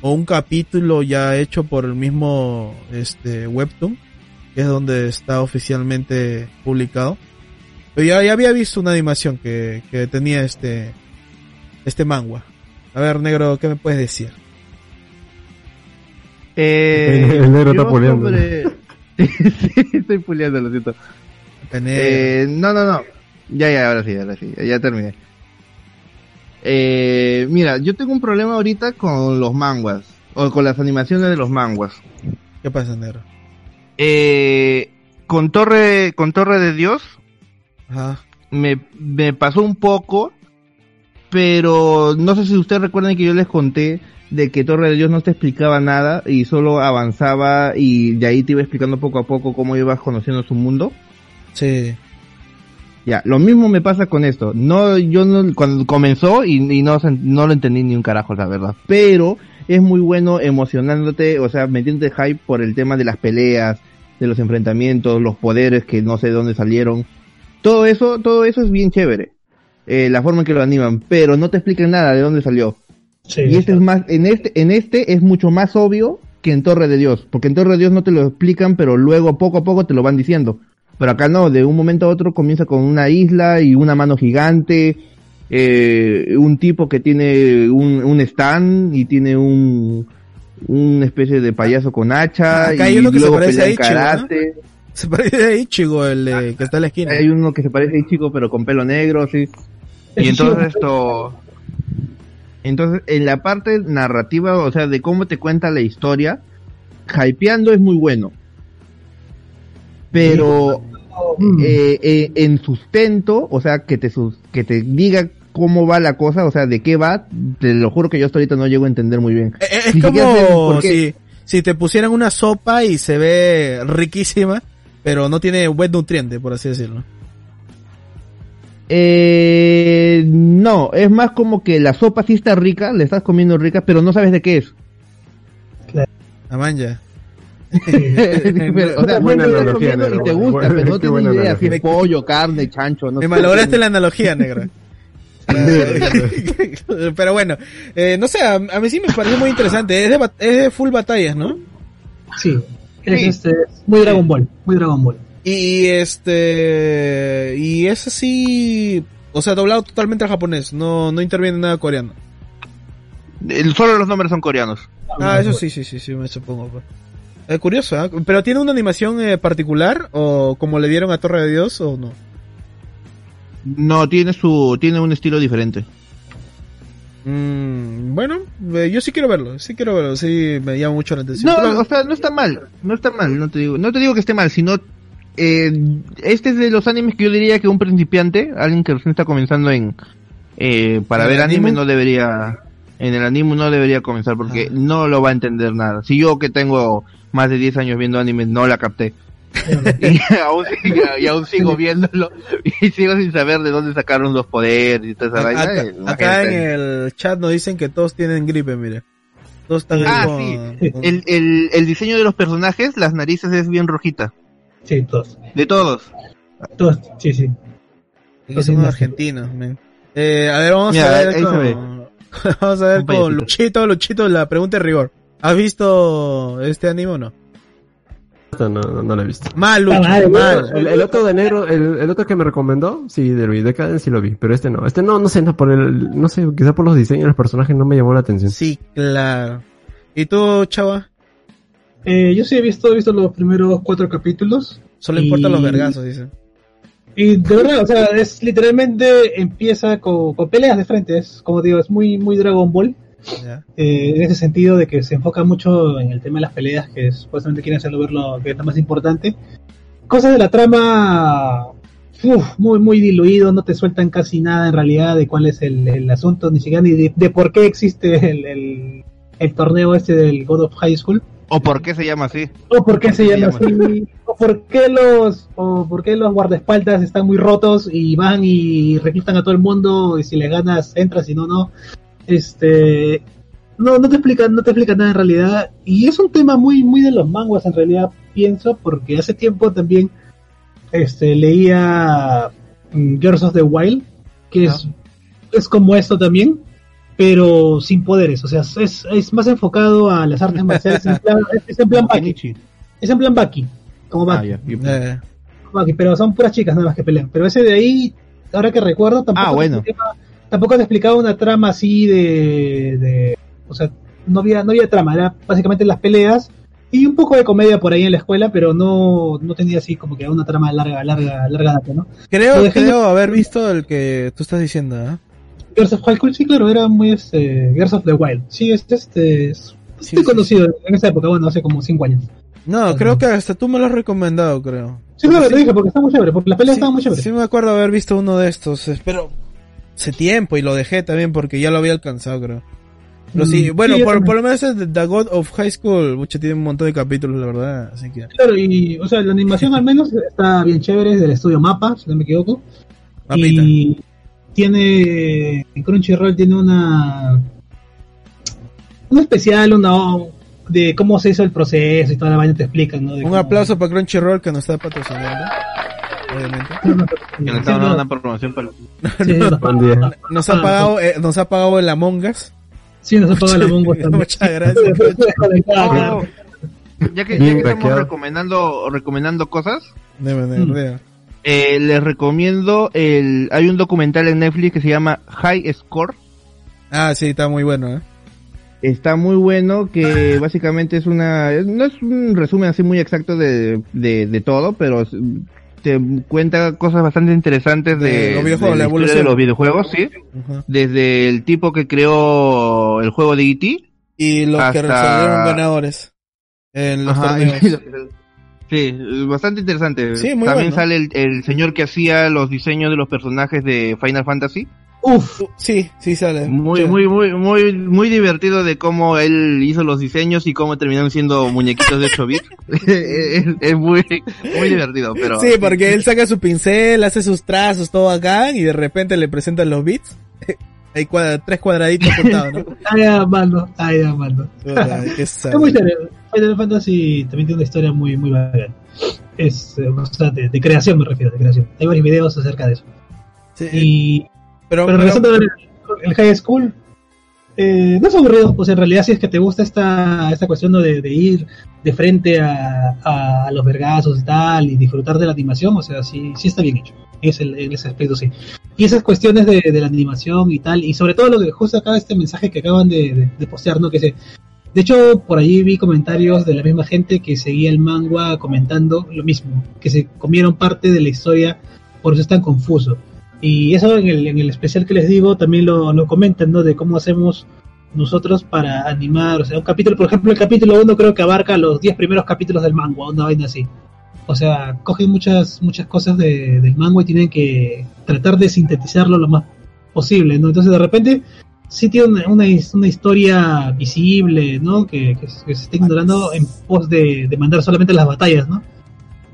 o un capítulo ya hecho por el mismo este webtoon que es donde está oficialmente publicado. Pero ya, ya había visto una animación que, que tenía este este manga. A ver, negro, ¿qué me puedes decir? Eh, El negro está puleando. sobre- sí, estoy puleando, lo siento. Eh, no, no, no. Ya, ya, ahora sí, ahora sí, ya terminé. Eh, mira, yo tengo un problema ahorita con los manguas, o con las animaciones de los manguas. ¿Qué pasa, negro? Eh, con Torre, con Torre de Dios, Ajá. me, me pasó un poco, pero no sé si ustedes recuerdan que yo les conté de que Torre de Dios no te explicaba nada y solo avanzaba y de ahí te iba explicando poco a poco cómo ibas conociendo su mundo. Sí. Ya, lo mismo me pasa con esto. No, yo no, cuando comenzó y, y no, no lo entendí ni un carajo, la verdad. Pero es muy bueno emocionándote, o sea, metiéndote hype por el tema de las peleas, de los enfrentamientos, los poderes que no sé de dónde salieron. Todo eso, todo eso es bien chévere. Eh, la forma en que lo animan, pero no te explican nada de dónde salió. Sí, Y este es más, en este, en este es mucho más obvio que en Torre de Dios, porque en Torre de Dios no te lo explican, pero luego poco a poco te lo van diciendo. Pero acá no, de un momento a otro comienza con una isla y una mano gigante, eh, un tipo que tiene un, un stand y tiene un, una especie de payaso con hacha Acá hay y uno que se luego parece a Ichigo, ¿no? karate. Se parece a Ichigo, el eh, que está en la esquina. Hay uno que se parece a chico pero con pelo negro, sí. Y entonces esto... Entonces, en la parte narrativa, o sea, de cómo te cuenta la historia, hypeando es muy bueno. Pero Mm. eh, eh, en sustento, o sea, que te, sus- que te diga cómo va la cosa, o sea, de qué va, te lo juro que yo hasta ahorita no llego a entender muy bien. Eh, es Ni como si, si te pusieran una sopa y se ve riquísima, pero no tiene buen nutriente, por así decirlo. Eh, no, es más como que la sopa sí está rica, le estás comiendo rica, pero no sabes de qué es. Amanya. Pero, o sea, Buena analogía, comiendo y negro. te gusta, Buena- pero no tienes idea si analogía. es pollo, carne, chancho, no Me sé. malograste la analogía, negra. Pero bueno, eh, no sé, a, a mí sí me pareció muy interesante. Es de, bat- es de full batallas, ¿no? Sí, es, Sí. este, muy Dragon Ball, muy Dragon Ball. Y este. Y es así. O sea, doblado totalmente al japonés. No, no interviene nada coreano. El- Solo los nombres son coreanos. Ah, eso sí, sí, sí, sí, me supongo. pues. Eh, curioso, ¿ah? ¿Pero tiene una animación eh, particular? ¿O como le dieron a Torre de Dios o no? No, tiene su, tiene un estilo diferente. Mm, bueno, eh, yo sí quiero verlo, sí quiero verlo, sí me llama mucho la atención. No, Pero- o sea, no está mal, no está mal, no te digo, no te digo que esté mal, sino eh, este es de los animes que yo diría que un principiante, alguien que recién está comenzando en eh, para ¿En el ver anime anime? no debería en el anime no debería comenzar porque Ah. no lo va a entender nada. Si yo que tengo más de 10 años viendo anime no la capté. y, aún, sigo- y aún sigo viéndolo y sigo sin saber de dónde sacaron los poderes y toda esa vaina. acá, eh, acá en el chat nos dicen que todos tienen gripe, mire. Todos están Ah, ahí con- con- el, el, el diseño de los personajes, las narices es bien rojita. Sí, todos. De todos. Todos, sí, sí. que son argentinos. Eh, a ver, vamos Mira, a ver ahí se ve. vamos a ver con payasito. Luchito, Luchito, la pregunta de rigor. ¿Has visto este anime o no? No, no, no lo he visto. Mal, Lucho, Ah, mal. El, el otro de negro, el, el otro que me recomendó, sí, del video Decadence sí lo vi, pero este no. Este no, no sé, no, por el, no sé, quizá por los diseños de los personajes no me llamó la atención. Sí, claro. ¿Y tú, chava? Eh, yo sí he visto, he visto los primeros cuatro capítulos. Solo Y- importan los vergazos, dice. Y de verdad, o sea, es literalmente empieza con, con peleas de frente. Es, como digo, es muy, muy Dragon Ball. Eh, en ese sentido de que se enfoca mucho en el tema de las peleas, que supuestamente quieren hacerlo ver lo que es lo más importante. Cosas de la trama uf, muy, muy diluido, no te sueltan casi nada en realidad de cuál es el, el asunto, ni siquiera ni de, de por qué existe el, el, el torneo este del God of High School. ¿O por qué se llama así? O por qué se Se llama llama así, o por qué los, o por qué los guardaespaldas están muy rotos y van y reclutan a todo el mundo y si le ganas entras, si no, no. Este, no, no te explican, no te explican nada en realidad y es un tema muy, muy de los manguas en realidad pienso porque hace tiempo también, este, leía mm, Girls of the Wild que es, es como esto también. Pero sin poderes, o sea, es, es más enfocado a las artes marciales. en plan- es en plan Baki. Es en plan Baki, como Ah, Baki, Eh, pero son puras chicas nada más que pelean. Pero ese de ahí, ahora que recuerdo, tampoco, Ah, bueno. te, explicaba, tampoco te explicaba una trama así de, de, o sea, no había, no había trama, era básicamente las peleas y un poco de comedia por ahí en la escuela, pero no, no tenía así como que una trama larga, larga, larga data, ¿no? creo, Lo dejé- creo haber visto el que tú estás diciendo, ¿ah? Girls of High School, sí, claro, era muy este, Girls of the Wild. Sí, es este, es, Sí, muy sí. conocido en esa época, bueno, hace como cinco años. No, creo que hasta tú me lo has recomendado, creo. Sí, claro, te dije, porque está muy chévere, porque las peleas Sí, estaban muy chéveres. sí me acuerdo haber visto uno de estos, pero hace tiempo y lo dejé también porque ya lo había alcanzado, creo. Pero sí, Mm, bueno, sí, por, por lo menos es The God of High School, mucho tiene un montón de capítulos, la verdad, así que... Claro, y, o sea, la animación al menos está bien chévere, es del estudio Mapa, si no me equivoco. Mapita. Y tiene, en Crunchyroll tiene una, un especial, una, de cómo se hizo el proceso y toda la vaina te explican, ¿no? De Un cómo- aplauso para Crunchyroll que nos está patrocinando, obviamente. Que le estaban dando una promoción para... Sí, nos, ha Ah, pagado, eh, nos ha pagado el Among Us. sí, nos ha pagado la mongo también. Muchas gracias. Ya que, ya Bien que estamos recomendando, recomendando cosas, De manera, Mm. de- eh, les recomiendo el, hay un documental en Netflix que se llama High Score. Ah, sí, está muy bueno, ¿eh? Está muy bueno, que básicamente es una, no es un resumen así muy exacto de, de, de todo, pero te cuenta cosas bastante interesantes de, De los videojuegos, de la los videojuegos, sí. Desde el tipo que creó el juego de E.T. Y los que Hasta- salieron ganadores en los Ajá, torneos. y que- Sí, bastante interesante. Sí, muy También bueno. sale el, el señor que hacía los diseños de los personajes de Final Fantasy. Uf, Sí, sí sale. Muy, Sí. muy, muy, muy, muy divertido de cómo él hizo los diseños y cómo terminaron siendo muñequitos de 8 bits. es, es muy, muy divertido, pero. Sí, porque él saca su pincel, hace sus trazos, todo acá, y de repente le presentan los bits. Hay cuadra- tres cuadraditos cortados, ¿no? ay, amando, ay, sad. Es muy chévere. Final Fantasy también tiene una historia muy, muy bacana. Es, eh, o sea, de, de creación me refiero, de creación. Hay varios videos acerca de eso. Sí, Y, pero, pero pero- el high school, eh, no es aburrido, o sea, en realidad si es que te gusta esta, esta cuestión ¿no? de, de ir de frente a, a, a los vergazos y tal, y disfrutar de la animación, o sea, sí, sí está bien hecho, es el, ese aspecto sí. Y esas cuestiones de, de la animación y tal, y sobre todo lo que justo acá este mensaje que acaban de, de, de postear, ¿no? Que se, de hecho, por allí vi comentarios de la misma gente que seguía el manga comentando lo mismo, que se comieron parte de la historia, por eso es tan confuso. Y eso en el, en el especial que les digo también lo, lo comentan, ¿no? De cómo hacemos nosotros para animar, o sea, un capítulo, por ejemplo, el capítulo 1 creo que abarca los 10 primeros capítulos del manga, una vaina así. O sea, cogen muchas muchas cosas de- del manga y tienen que tratar de sintetizarlo lo más posible, ¿no? Entonces, de repente, sí tiene una, una, his- una historia visible, ¿no? Que, que, se- que se está ignorando en pos de, de mandar solamente las batallas, ¿no?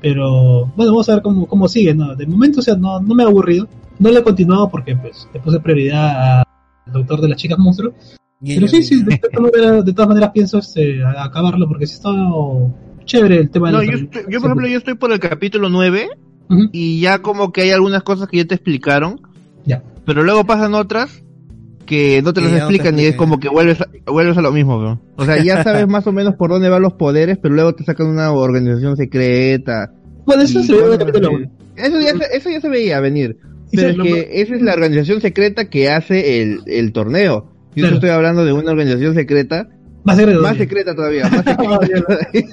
Pero, bueno, vamos a ver cómo, cómo sigue, ¿no? De momento, o sea, no, no me ha aburrido. No le he continuado porque, pues, le puse prioridad al doctor de las chicas monstruo. Pero sí, sí, de, todas maneras, de todas maneras pienso este, acabarlo porque sí está chévere el tema No, de yo, estoy- yo, por ejemplo, yo estoy por el capítulo 9 Ujú. y ya como que hay algunas cosas que ya te explicaron, Ya. pero luego pasan otras que no te las explican y es como que vuelves a, vuelves a lo mismo, ¿no? O sea, ya sabes más o menos por dónde van los poderes, pero luego te sacan una organización secreta. Bueno, eso se ve en el capítulo así. 1. Eso ya, se- eso ya se veía venir. Pero es que esa es la organización secreta que hace el, el torneo. Yo Claro. estoy hablando de una organización secreta, Más secreto. más todavía. secreta todavía, más secreta todavía.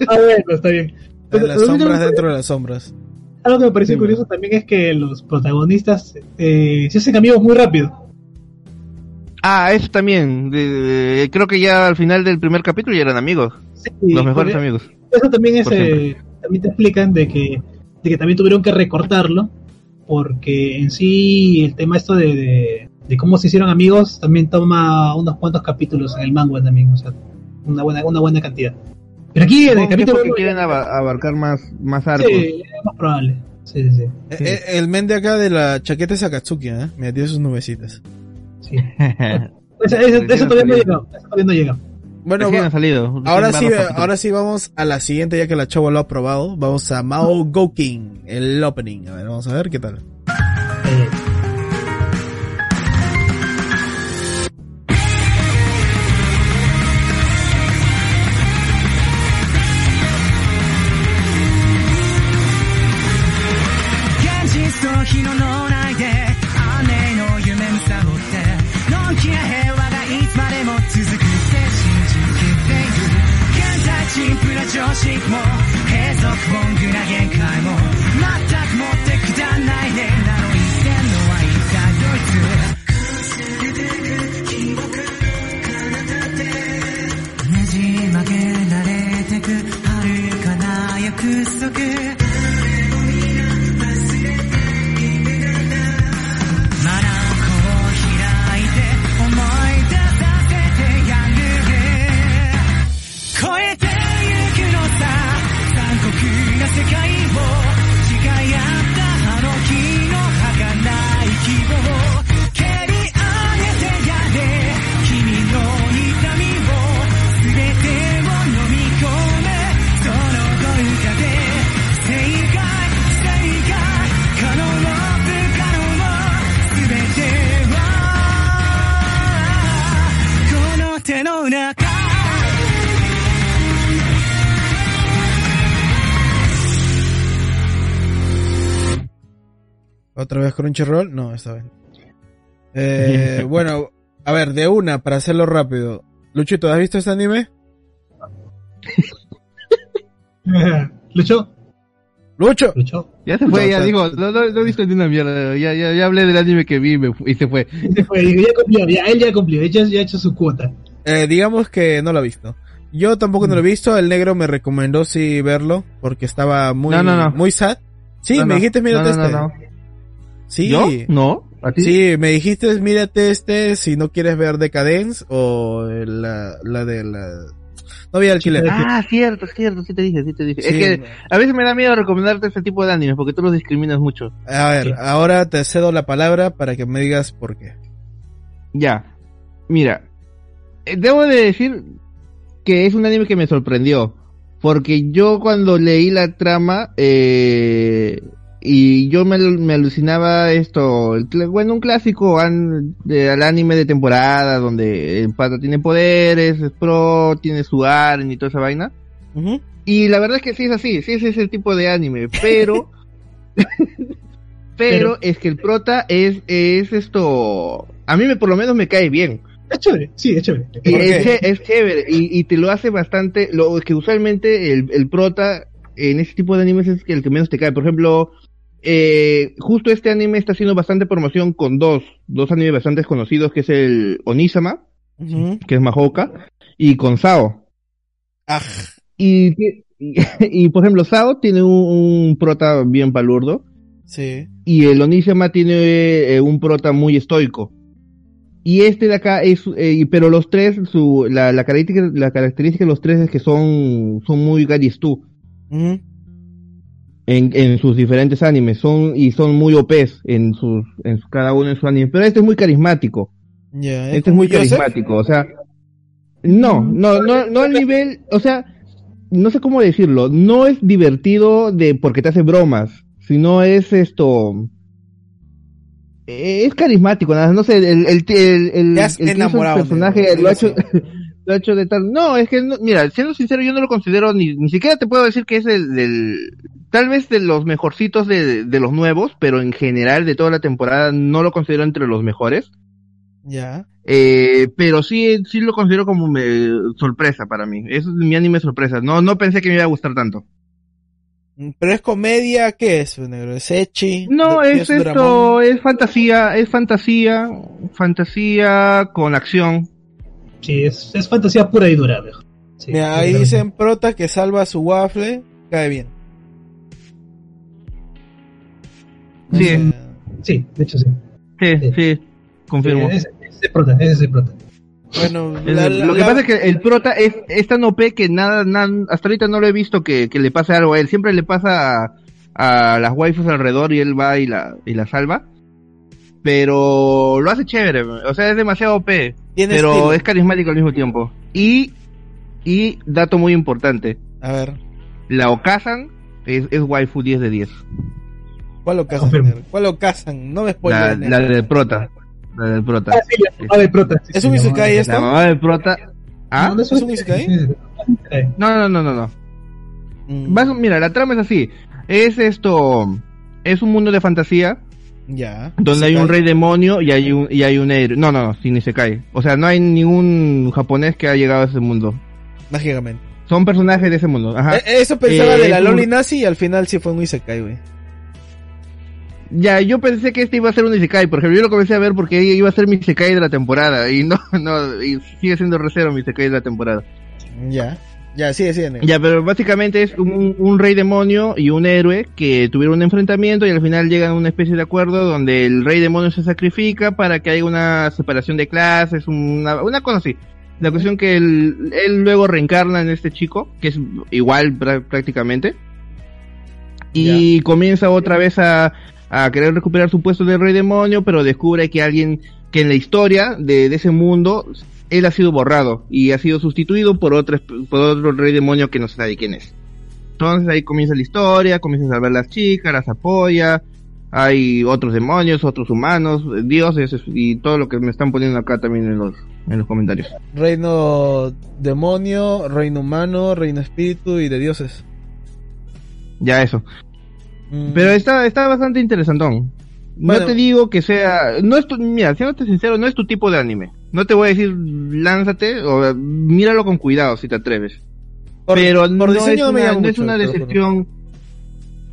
Ah, bueno, está bien. En Pero las sombras dentro de las sombras. Algo que me pareció Sí, curioso también es que los protagonistas eh, se hacen amigos muy rápido. Ah, eso también. de- de- creo que ya al final del primer capítulo ya eran amigos. Sí, los mejores amigos. Eso también es, eh, también te explican de que, de que también tuvieron que recortarlo, porque en sí el tema esto de, de, de cómo se hicieron amigos también toma unos cuantos capítulos en el manga también, o sea, una buena, una buena cantidad. Pero aquí en el capítulo porque uno quieren abarcar más, más arcos. sí, es más probable. Sí, sí, sí. Eh, eh, El men de acá de la chaqueta es Akatsuki, ¿eh? Me tiene sus nubecitas. sí. Eso, eso- eso todavía no llega, eso todavía no llega. Bueno, va- salido. ahora sí, ahora sí vamos a la siguiente, ya que la chava lo ha probado. Vamos a Mao Gouking, el opening. A ver, vamos a ver qué tal. 常識も閉塞ボングな限界も。¿Otra vez Crunchyroll? No, esta vez. Eh, bueno, a ver, de una, para hacerlo rápido. Luchito, ¿has visto este anime? ¿Lucho? ¡Lucho! ¿Lucho? Ya se fue, No, ya está- digo, no, no, no he visto ni una mierda. Ya, ya, ya hablé del anime que vi me y se fue. Se fue, digo, ya cumplió, ya, él ya cumplió, ella ya ha hecho su cuota. Eh, digamos que no lo ha visto. Yo tampoco no lo he visto, el negro me recomendó sí verlo, porque estaba muy, No, no, no. muy sad. Sí, No, me no. dijiste, mira No, no, este. Sí. ¿Yo? No. ¿A ti? Sí, me dijiste, mírate este si no quieres ver Decadence o la, la de la... No vi alquiler. Ah, cierto, cierto, sí te dije, sí te dije. Sí. Es que a veces me da miedo recomendarte este tipo de animes porque tú los discriminas mucho. A ver, Sí. ahora te cedo la palabra para que me digas por qué. Ya. Mira, eh, debo de decir que es un anime que me sorprendió. Porque yo cuando leí la trama, eh, y yo me, me alucinaba esto, el bueno, un clásico an- de, al anime de temporada, donde el pata tiene poderes, es pro, tiene su aren y toda esa vaina. Y la verdad es que sí es así, sí es ese tipo de anime, pero... pero, Pero- es que el prota es, es esto... A mí me, por lo menos me cae bien. Es chévere, sí, es chévere. Es chévere y, y te lo hace bastante. Lo que usualmente el, el prota en ese tipo de animes es el que menos te cae. Por ejemplo, eh, justo este anime está haciendo bastante promoción con dos, dos animes bastante conocidos, que es el Onisama, que es Mahoka, y con Sao. Ah, Y, y, y, por ejemplo, Sao tiene un, un prota bien palurdo. sí. y el Onisama tiene eh, un prota muy estoico. Y este de acá es, eh, pero los tres, su, la, la, característica, la característica de los tres es que son, son muy Garistu Ujú. En, en sus diferentes animes, son, y son muy OPs en sus, en cada uno en su anime. Pero este es muy carismático, este es muy carismático, o sea, no, no, no, no al nivel, o sea, no sé cómo decirlo, no es divertido de porque te hace bromas, sino es esto, eh, es carismático, nada, no sé, el, el, el, el, el enamorado, personaje lo ha hecho, lo ha hecho de tal, no, es que, no- mira, siendo sincero, yo no lo considero, ni, ni siquiera te puedo decir que es el, del, tal vez de los mejorcitos de, de los nuevos, pero en general de toda la temporada no lo considero entre los mejores. Ya. Eh, pero sí, sí lo considero como me, sorpresa para mí. Es mi anime sorpresa. No, no pensé que me iba a gustar tanto. Mm, Pero es comedia, ¿qué es, negro? ¿Es Echi? No, es Dramón? esto, es fantasía, es fantasía, fantasía con acción. Sí, es, es fantasía pura y dura, viejo. Sí, Mira, ahí dicen prota que salva su waffle, cae bien. Sí. sé. Sí, de hecho sí. Sí, Sí. sí, confirmo. Ese ese es el prota, ese es el prota. Bueno, Es- la- la- lo que la- pasa es que el prota es, es tan OP que nada, nada, hasta ahorita no lo he visto que, que le pase algo a él. Siempre le pasa a, a las waifus alrededor y él va y la, y la salva. Pero lo hace chévere, o sea, es demasiado OP. tiene pero estilo. es carismático al mismo tiempo. Y, y dato muy importante, A ver, la Okazan es, es waifu 10 de 10. ¿Cuál lo negro? ¿Cuál lo casan? No me La, spoilees. la negro. del prota. La del prota. Ah, sí, la mamá del prota. sí, ¿Es un la isekai esto? La mamá del prota. ¿Ah? No, no ¿Es un isekai? No, no, no, no, no. Mm, Vas- mira, la trama es así. Es esto. Es un mundo de fantasía Ya. donde hay un Isekai. rey demonio y hay un y hay un héroe. No, no, no, sin ni se cae. O sea, no hay ningún japonés que ha llegado a ese mundo. Mágicamente. Son personajes de ese mundo. Ajá. Eh, Eso pensaba Eh, de la un- Loli Nazi y al final sí fue un Isekai, güey. Ya, yo pensé que este iba a ser un Isekai, por ejemplo, yo lo comencé a ver porque iba a ser mi Isekai de la temporada, y no, no, y sigue siendo recero mi Isekai de la temporada. Ya. Ya, sigue, negro. Ya, pero básicamente es un, un rey demonio y un héroe que tuvieron un enfrentamiento y al final llegan a una especie de acuerdo donde el rey demonio se sacrifica para que haya una separación de clases, una, una cosa así. La cuestión que él, él luego reencarna en este chico, que es igual prá- prácticamente, y comienza otra vez a, a querer recuperar su puesto de rey demonio, pero descubre que alguien que en la historia de, de ese mundo él ha sido borrado y ha sido sustituido por otro, por otro rey demonio que no se sabe quién es. Entonces ahí comienza la historia, comienza a salvar las chicas, las apoya, hay otros demonios, otros humanos, dioses y todo lo que me están poniendo acá también en los, en los comentarios. Reino demonio, reino humano, reino espíritu y de dioses. Ya eso. Mm, Pero está, está bastante interesantón. Bueno. No te digo que sea, no es tu, mira, siéndote sincero, no es tu tipo de anime. No te voy a decir, lánzate, o míralo con cuidado si te atreves. por, pero por no diseño es una, no es decepción.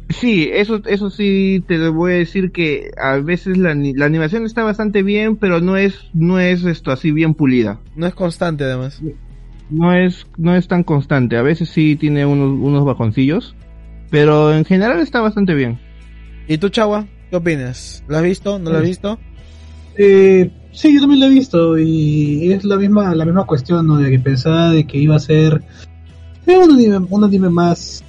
Sí, eso, eso sí te voy a decir que a veces la, la animación está bastante bien, pero no es, no es esto así bien pulida. No es constante, además. No es, no es tan constante. A veces sí tiene unos, unos bajoncillos, pero en general está bastante bien. ¿Y tú, Chagua? ¿Qué opinas? ¿Lo has visto? ¿No lo has visto? Eh, sí, yo también lo he visto y es la misma la misma cuestión, ¿no? De que pensaba de que iba a ser eh, un anime, un anime más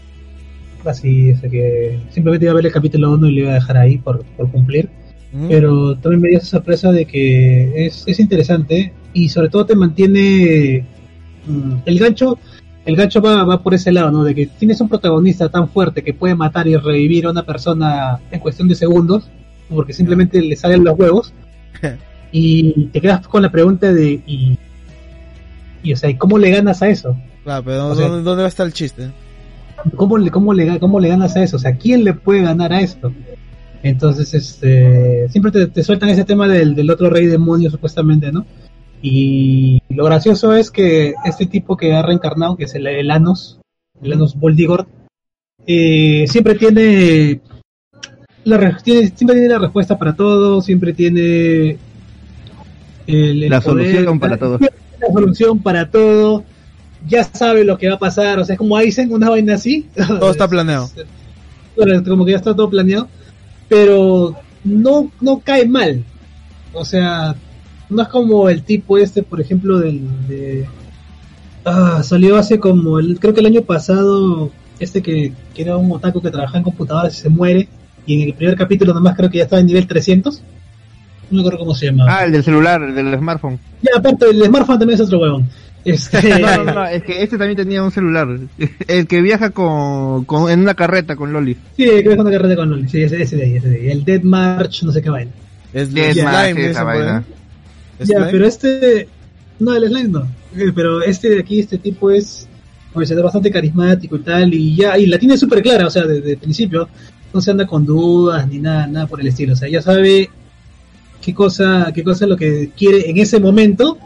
así, ese que simplemente iba a ver el capítulo 1 y lo iba a dejar ahí por, por cumplir. Mm. Pero también me dio esa sorpresa de que es, es interesante y sobre todo te mantiene mm, el gancho. El gancho va, va por ese lado, ¿no? De que tienes un protagonista tan fuerte que puede matar y revivir a una persona en cuestión de segundos, porque simplemente le salen los huevos, y te quedas con la pregunta de, ¿y, y o sea, ¿y cómo le ganas a eso? Claro, pero O sea- ¿dónde, dónde va a estar el chiste? ¿Cómo le, cómo, le, ¿Cómo le ganas a eso? O sea, ¿quién le puede ganar a esto? Entonces, este, siempre te, te sueltan ese tema del, del otro rey demonio, supuestamente, ¿no? Y lo gracioso es que este tipo que ha reencarnado, que es el, el Anos, el Anos Voldigord, eh, siempre tiene, la, tiene, siempre tiene la respuesta para todo, siempre tiene el, el La poder, solución para todo. La solución para todo, ya sabe lo que va a pasar, o sea, es como Aizen, una vaina así. Todo está planeado. Como que ya está todo planeado, pero no, no cae mal. O sea, no es como el tipo este, por ejemplo, del de ah, salió hace como el, creo que el año pasado, este que, que era un otaku que trabajaba en computadoras y se muere, y en el primer capítulo nomás creo que ya estaba en nivel 300. No me acuerdo cómo se llama. Ah, el del celular, el del smartphone. Ya, aparte, el smartphone también es otro huevón. Este, No, no, no, es que este también tenía un celular. El que viaja con, con en una carreta con Loli. Sí, que es una carrera con Loli. Sí, ese, ese de ahí, ese de ahí. El Dead March, no sé qué vaina. Es Dead March, esa vaina. Ya, pero este. No, el slime no. Eh, Pero este de aquí, este tipo es. Pues es bastante carismático y tal. Y ya, y la tiene súper clara, o sea, desde el principio. No se anda con dudas ni nada, nada por el estilo. O sea, ya sabe qué cosa, qué cosa es lo que quiere en ese momento.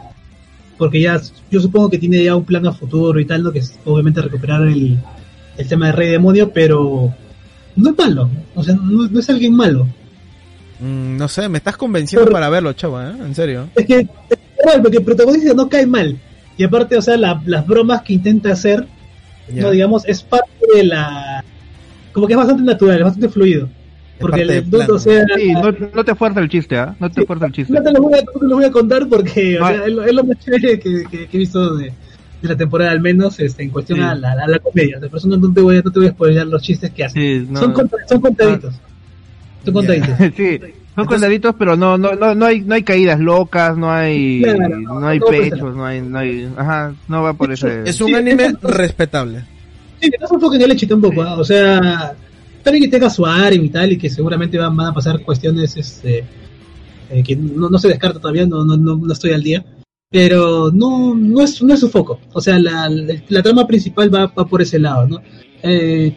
Porque ya, yo supongo que tiene ya un plan a futuro y tal, ¿no? Que es obviamente recuperar el, el tema de Rey Demonio, pero no es malo. O sea, no, no es alguien malo. Mm, no sé, me estás convenciendo Por- para verlo, chava, ¿eh? En serio. Es que, porque el protagonista no cae mal. Y aparte, o sea, la- las bromas que intenta hacer, no digamos, es parte de la. Como que es bastante natural, es bastante fluido. Porque el plan, o sea. Sí, no, no te fuerza el chiste, ¿ah? No te Sí. fuerza el chiste. No te lo voy a, no te lo voy a contar porque o sea, es, lo, es lo más chévere que, que- que he visto de, de la temporada, al menos este, en cuestión Sí. a, la, a la comedia. De persona no te voy a, no te voy a spoiler los chistes que hacen. Sí, no. son, son contaditos. Son contaditos. Sí, son contaditos, pero no, no, no, no hay, no hay caídas locas, no hay, Claro, no hay por ese pechos, no hay, no hay, ajá, no va por ese. Es un Sí, anime es- respetable. Sí, que no se enfoquen en el leche tampoco, ¿ah? o sea, también que tenga su área y tal, y que seguramente van, van a pasar cuestiones este, eh, que no, no se descarta todavía, no, no, no, no estoy al día, pero no, no, es, no es su foco, o sea, la, la, la trama principal va, va por ese lado, ¿no? Eh,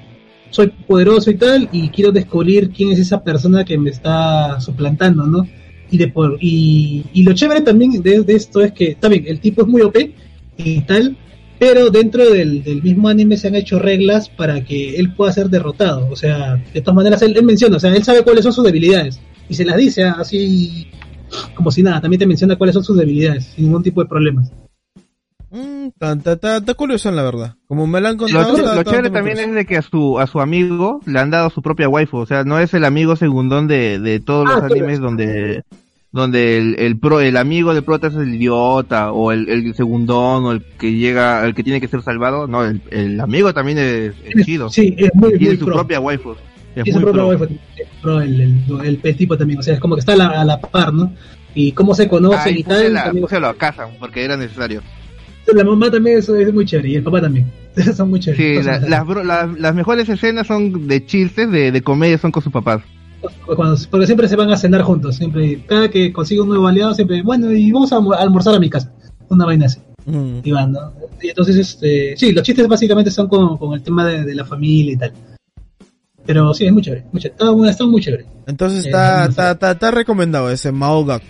soy poderoso y tal, y quiero descubrir quién es esa persona que me está suplantando, ¿no? Y, de por, y, y lo chévere también de, esto es que, también, el tipo es muy OP y tal, pero dentro del, del mismo anime se han hecho reglas para que él pueda ser derrotado. O sea, de todas maneras, él, él menciona, o sea, él sabe cuáles son sus debilidades. Y se las dice ah, así, como si nada, también te menciona cuáles son sus debilidades, sin ningún tipo de problemas. Está, curioso, la verdad. Como me lo han Lo, contado. ch- está- lo está chévere también curioso. es de que a su, a su amigo le han dado su propia waifu, o sea, no es el amigo segundón de, de todos los Ah, claro. animes donde, donde el, el pro, el amigo del prota es el idiota, o el, el segundón, o el que llega, el que tiene que ser salvado, no, el, el amigo también es, es chido, Sí, es muy, tiene muy su pro. propia waifu, es Tiene su propia pro. waifu, es pro el, el, tipo también, o sea, es como que está a la, a la par, ¿no? Y cómo se conocen Ahí y tal. puse la, también- la casa, porque era necesario. La mamá también es, es muy chévere, y el papá también. son muy chéveres. Sí, la- las, bro- las, las mejores escenas son de chistes, de, de comedia, son con sus papás. Cuando- porque siempre se van a cenar juntos, siempre, cada que consigue un nuevo aliado, siempre, bueno, y vamos a alm- a almorzar a mi casa, una vaina así, Mm. y van, ¿no? Y entonces, este, sí, los chistes básicamente son con, con el tema de, de la familia y tal. Pero sí, es muy chévere, muy chévere. Está, muy- está muy chévere. Entonces Eh, está, está, está, está recomendado ese Maogaku.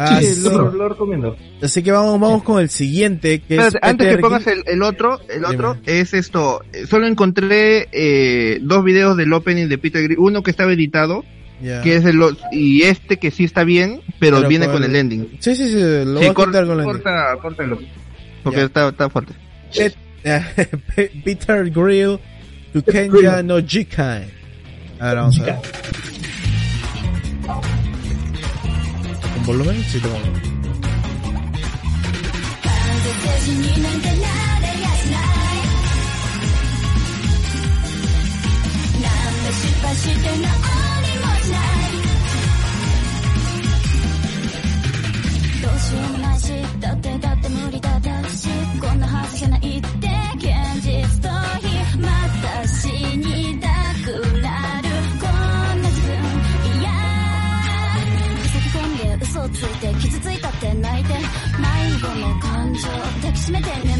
Ah, Sí, sí. lo, lo recomiendo. Así que vamos, vamos con el siguiente, que es Espérate, antes que pongas el, el otro, el Dime. otro es esto. eh, Solo encontré eh, dos videos del opening de Peter Griffin. Uno que estaba editado, Ya. que es el y este que sí está bien, pero, Pero viene con el- el ending. Sí, sí, sí, lo voy Sí, a cor- cortar con la corta, córtalo. Porque Ya. está, está fuerte. Pe- Peter Grill to Kenya no Jikai. A ver, vamos a ver. por lo menos sí tengo「どうしようもないしだってだって無理だったしこんなはずじゃない迷子の感情抱きしめて眠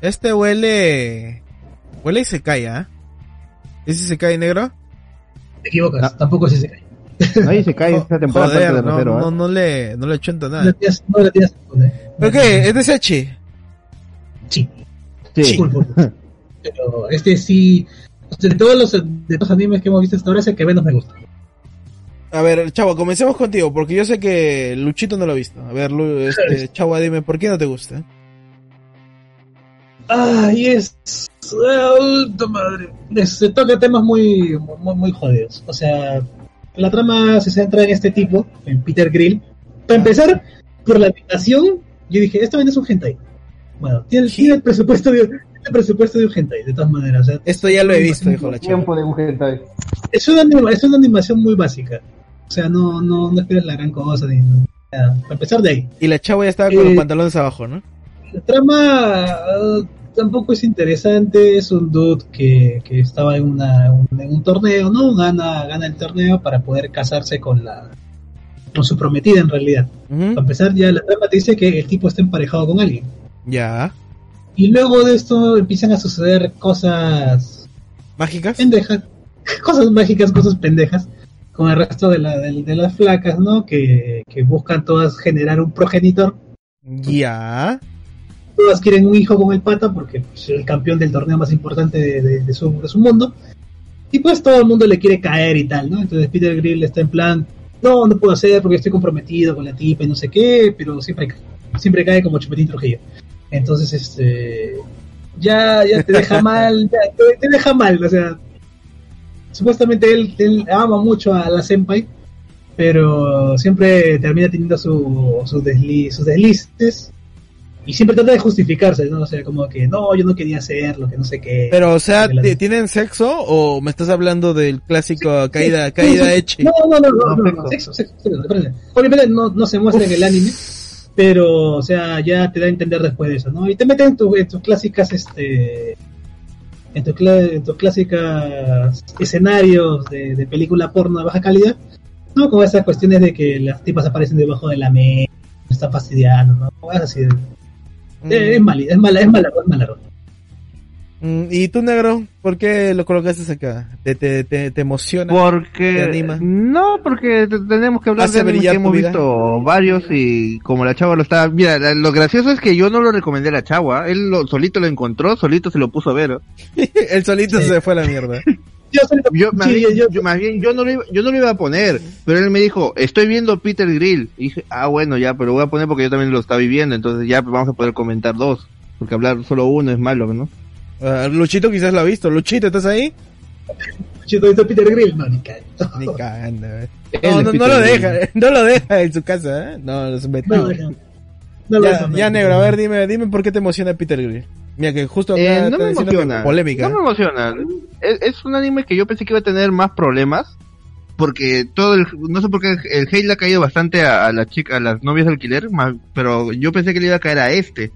Este huele... Huele y se cae, ¿ah? ¿Ese se cae negro? Te equivocas, tampoco es ese. Ahí se cae esta temporada Joder, de no, Rosero, ¿eh? no, no le, no le No nada. le no le. ¿Pero qué? ¿Es de Sechi? Sí. Sí. Full. Pero este sí, de todos los, de los animes que hemos visto hasta ahora es el que menos me gusta. A ver, Chavo, comencemos contigo, porque yo sé que Luchito no lo ha visto. A ver, Lu- este, Chavo, dime, ¿por qué no te gusta? Ay, es. ah, puta madre. Es- Se toca temas muy, muy, muy jodidos. O sea, la trama se centra en este tipo, en Peter Grill. Para empezar, por la animación, yo dije, esto es un hentai. Bueno, tiene, tiene el presupuesto de, tiene el presupuesto de un hentai, de todas maneras. O sea, Esto ya lo he visto, dijo la Chavo. Tiempo de un hentai. es una, es una animación muy básica. O sea, no, no, no esperes la gran cosa. Ni, nada. Para empezar de ahí. Y la Chavo ya estaba con los Eh, pantalones abajo, ¿no? La trama ah, tampoco es interesante, es un dude que, que estaba en, una, un, en un torneo, ¿no? Gana, gana el torneo para poder casarse con la con su prometida en realidad. Ujú. Para empezar ya la trama te dice que el tipo está emparejado con alguien. Ya. Y luego de esto empiezan a suceder cosas ¿Mágicas? pendejas, cosas mágicas, cosas pendejas, con el resto de, la, de, de las flacas, ¿no? Que, que buscan todas generar un progenitor Ya. Todas quieren un hijo con el pata porque pues, es el campeón del torneo más importante de, de- de su, de su mundo. Y pues todo el mundo le quiere caer y tal, ¿no? Entonces Peter Grill está en plan, no, no puedo hacer porque estoy comprometido con la tipa y no sé qué, pero siempre cae, siempre cae como chupetín Trujillo. Entonces, este, ya, ya te deja mal, ya, te, te deja mal, o sea, supuestamente él, él ama mucho a la senpai, pero siempre termina teniendo su, sus, desli- sus deslices y siempre trata de justificarse, ¿no? O sea, como que no, yo no quería hacerlo, que no sé qué. Pero, o sea, Que la- ¿ti- ¿tienen sexo o me estás hablando del clásico caída, Sí, caída sí, echi? No, no, no, no, No, no, no, sexo, sexo, sexo. Obviamente no, no se muestra en el anime, pero, o sea, ya te da a entender después de eso, ¿no? Y te meten en, tu- en tus clásicas, este, en, tu en tus clásicas escenarios de, de película porno de baja calidad, ¿no? Con esas cuestiones de que las tipas aparecen debajo de la mesa, están fastidiando, ¿no? Es así, eh, es mala, es mala, es mala, es mala. Mm, ¿Y tú, negro? ¿Por qué lo colocaste acá? ¿Te, te, te, te emociona? ¿Te Porque anima? no, porque te- tenemos que hablar Hace de brillar que hemos vida. visto varios y como la chava lo estaba, mira, lo gracioso es que yo no lo recomendé a la chava, él lo, solito lo encontró, solito se lo puso a ver. El solito Sí. se fue a la mierda. Yo, soy- Yo, más, sí, bien, yo- yo- más bien, yo no lo iba, yo no lo iba a poner, pero él me dijo, estoy viendo Peter Grill. Y dije, ah, bueno, ya, pero lo voy a poner porque yo también lo estaba viviendo, entonces ya pues, vamos a poder comentar dos, porque hablar solo uno es malo, ¿no? Luchito quizás lo ha visto. Luchito, ¿estás ahí? Chito, ¿viste Peter Grill? No, ni cagando. eh. No, no, no lo deja, no lo deja en su casa, ¿eh? No, los mete. No, no, no lo ya, dejo, ya no. negro, a ver, dime, dime por qué te emociona Peter Grill. Mira que justo acá Eh, no me emociona. polémica. No me emociona. Es, es un anime que yo pensé que iba a tener más problemas. Porque todo el, no sé por qué el hate le ha caído bastante a, a la chica, a las novias de alquiler, más- pero yo pensé que le iba a caer a este.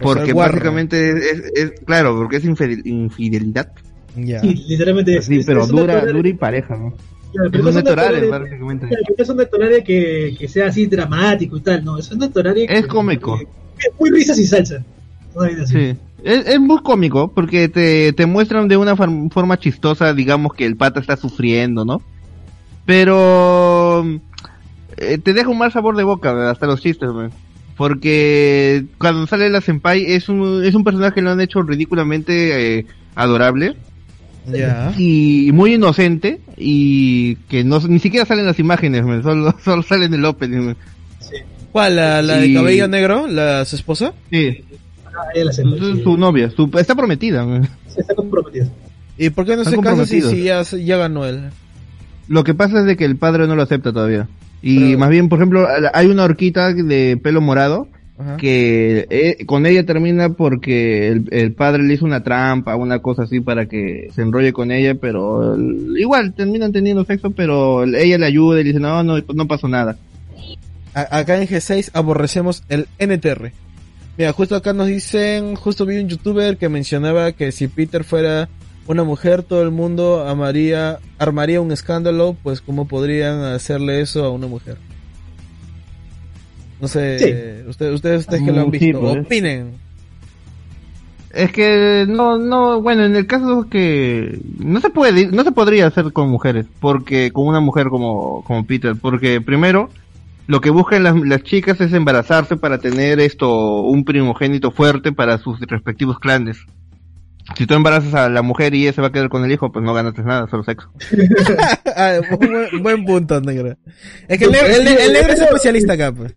Por Porque básicamente es, es- claro, porque es infidel- infidelidad. Ya. Sí, literalmente es. Sí, es- pero es dura, dura y pareja, ¿no? claro, pero Es no un es tonalidad- prácticamente. claro, es una tonalidad que, que sea así dramático y tal, no, es tonalidad que- Es cómico. que- que es muy risas y salsa. Sí. Es, es muy cómico porque te, te muestran de una forma chistosa, digamos, que el pata está sufriendo, ¿no? Pero eh, te deja un mal sabor de boca, ¿verdad? hasta los chistes, ¿verdad? Porque cuando sale la senpai es un, es un personaje que lo han hecho ridículamente eh, adorable y muy inocente y que no ni siquiera salen las imágenes, ¿verdad? solo, solo salen el opening. ¿Cuál? ¿La, la de cabello negro? ¿La su esposa? Sí, Ah, ella la acepta, su, sí. su novia, su- está prometida. Sí, está comprometida. ¿Y por qué no Están se casa si, si ya, ya ganó él? Lo que pasa es de que el padre no lo acepta todavía. Y Pero- más bien, por ejemplo, hay una horquita de pelo morado Ajá. que eh, con ella termina porque el, el padre le hizo una trampa, una cosa así para que se enrolle con ella, pero el- igual terminan teniendo sexo, pero ella le ayuda y le dice, no, no, no pasó nada. A- acá en G6 aborrecemos el NTR. Mira, justo acá nos dicen, justo vi un youtuber que mencionaba que si Peter fuera una mujer, todo el mundo amaría, armaría un escándalo, pues cómo podrían hacerle eso a una mujer. No sé, ustedes, ustedes, ustedes que lo han sí, visto, opinen. Es que no, no, bueno, en el caso que no se puede, no se podría hacer con mujeres, porque con una mujer como, como Peter, porque primero lo que buscan las, las chicas es embarazarse para tener esto, un primogénito fuerte para sus respectivos clanes. Si tú embarazas a la mujer y ella se va a quedar con el hijo, pues no ganaste nada, solo sexo. Ah, buen, buen punto, negro. Es que el negro, el, el negro es especialista acá, pues.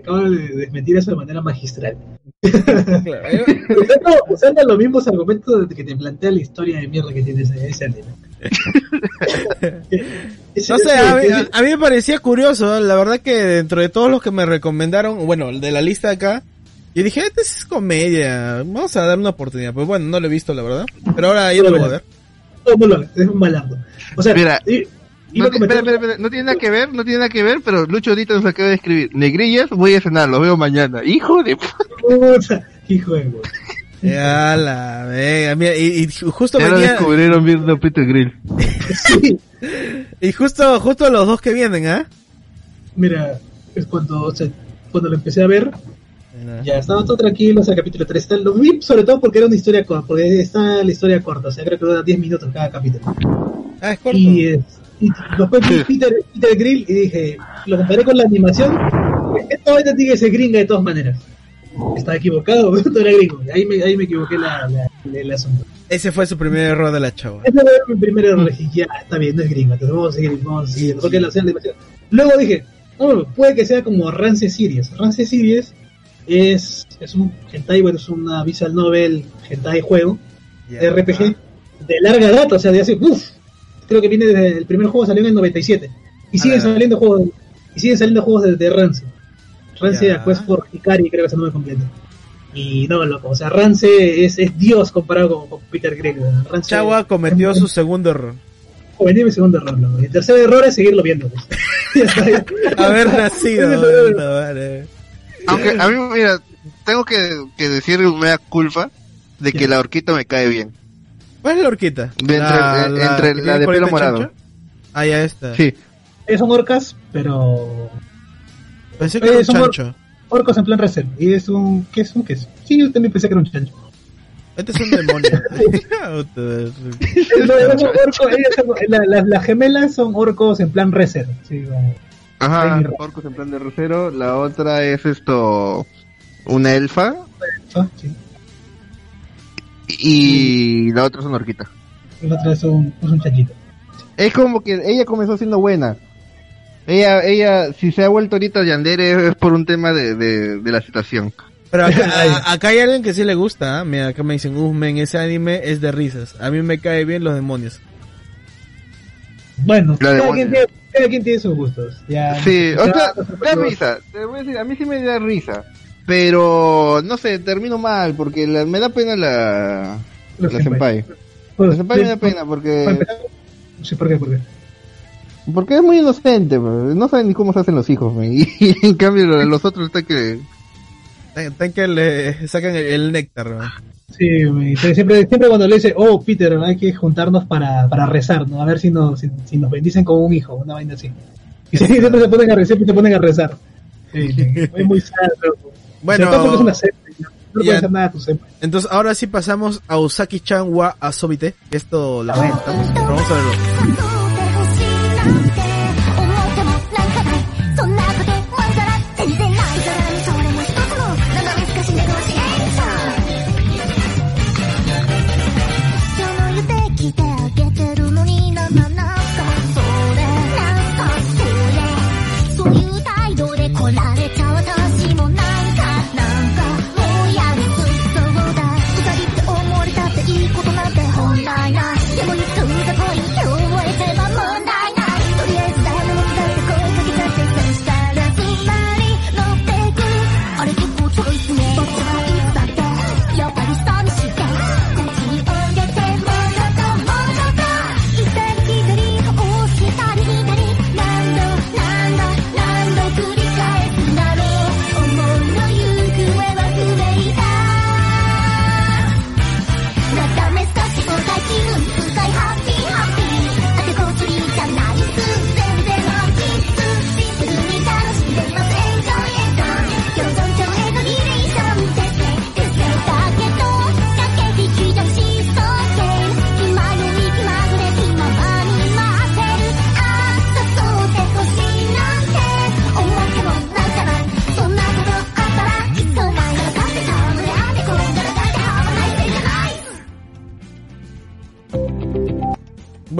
Acabo de desmentir eso de manera magistral. Usando, usando los mismos argumentos que te plantea la historia de mierda que tiene ese, ese anime. No sé, a mí, ese- a mí me parecía curioso, la verdad que dentro de todos los que me recomendaron, bueno, el de la lista acá, yo dije, este es comedia, vamos a dar una oportunidad. Pues bueno, no lo he visto, la verdad, pero ahora ya no lo voy a ver. No, no lo hagas, es un malardo. O sea, Mira, No, comentar- espera, espera, espera, no tiene nada que ver, no tiene nada que ver, pero Lucho ahorita nos acaba de escribir, negrillas, voy a cenar, lo veo mañana. Hijo de... Puta, hijo de huevo. Ya la vega, mira, y, y justo Ya lo venía, descubrieron viendo Peter Grill. Sí, y justo, justo los dos que vienen, ¿ah? mira, es cuando, o sea, cuando lo empecé a ver, ya estaba todo tranquilo, o sea, capítulo 3 está, lo vi sobre todo porque era una historia corta, porque está la historia corta, o sea, creo que dura 10 minutos cada capítulo. Ah, es corto. Y, eh, y después vi Peter, Peter Grill y dije, lo comparé con la animación, esta vaina tiene que ser gringa de todas maneras. Estaba equivocado, no era gringo, ahí me, ahí me equivoqué la, la, la- el asunto. Ese fue su primer error de la chava. Ese fue mi primer error, dije, ya, está bien, no es gringo, entonces vamos a seguir, vamos a seguir, porque la demasiado. Luego dije, no, puede que sea como Rance Series. Rance Series es, es un hentai, bueno, es una visual novel, hentai juego, Ya. RPG, de larga data, o sea, de hace, uff, creo que viene desde el primer juego salió en el 97, y siguen saliendo juegos, y siguen saliendo juegos de, de Rance. Rance Ya. Quest for Hikari, creo que es el nombre completo. Y no, loco, o sea, Rance es, es Dios comparado con, con Peter Grill. Rance Chagua cometió su segundo error. Cometí mi segundo error, loco. Y el tercer error es seguirlo viendo. pues. Haber nacido. Ese- no, vale. Aunque a mí, mira, tengo que, que decir una culpa de que la horquita me cae bien. ¿Cuál es la horquita? De entre- eh, entre la tiene de pelo morado. chancho? Ah, ya está. Sí. Son orcas, pero. Pensé que Eh, era un son or- chancho. Orcos en plan reserva. Y es un. ¿Qué es un qué es? Sí, yo también pensé que era un chancho. Este es un demonio. La- la- las gemelas son orcos en plan reserva. Sí, como- Ajá, orcos en plan de rosero. La otra es esto, una elfa. ah, sí. Y la otra es una horquita. Y la otra es un, es un chanchito. Es como que ella comenzó siendo buena. Ella, ella, si se ha vuelto ahorita Yandere es por un tema de, de, de la situación. Pero acá, a- acá hay alguien que sí le gusta. ¿ah? Mira, acá me dicen, uh, men, ese anime es de risas. A mí me cae bien los demonios. Bueno, cada quien, tiene, cada quien tiene sus gustos. Ya, Sí, o sea, pues, da risa. Te voy a decir, a mí sí me da risa. Pero, no sé, termino mal porque la- me da pena la, los la senpai. Pues, La senpai me sí, da pena porque, Sí, ¿por qué? ¿Por qué? Porque es muy inocente, pues. no saben ni cómo se hacen los hijos, man. y, en cambio lo- los otros están que... Tan que le sacan el, el néctar. ¿no? Sí, siempre, siempre cuando le dice, oh, Peter, hay que juntarnos para, para rezar, ¿no? A ver si nos, si, si nos bendicen con un hijo, una vaina así. Y sí, siempre se ponen a rezar, siempre se ponen a rezar. Sí, es muy sad, loco. Bueno, O sea, tampoco es una secta, ¿no? No le ya. puede hacer nada a tu senpai. Entonces ahora sí pasamos a Usaki-chan wa Asobite. Esto la vamos a verlo.「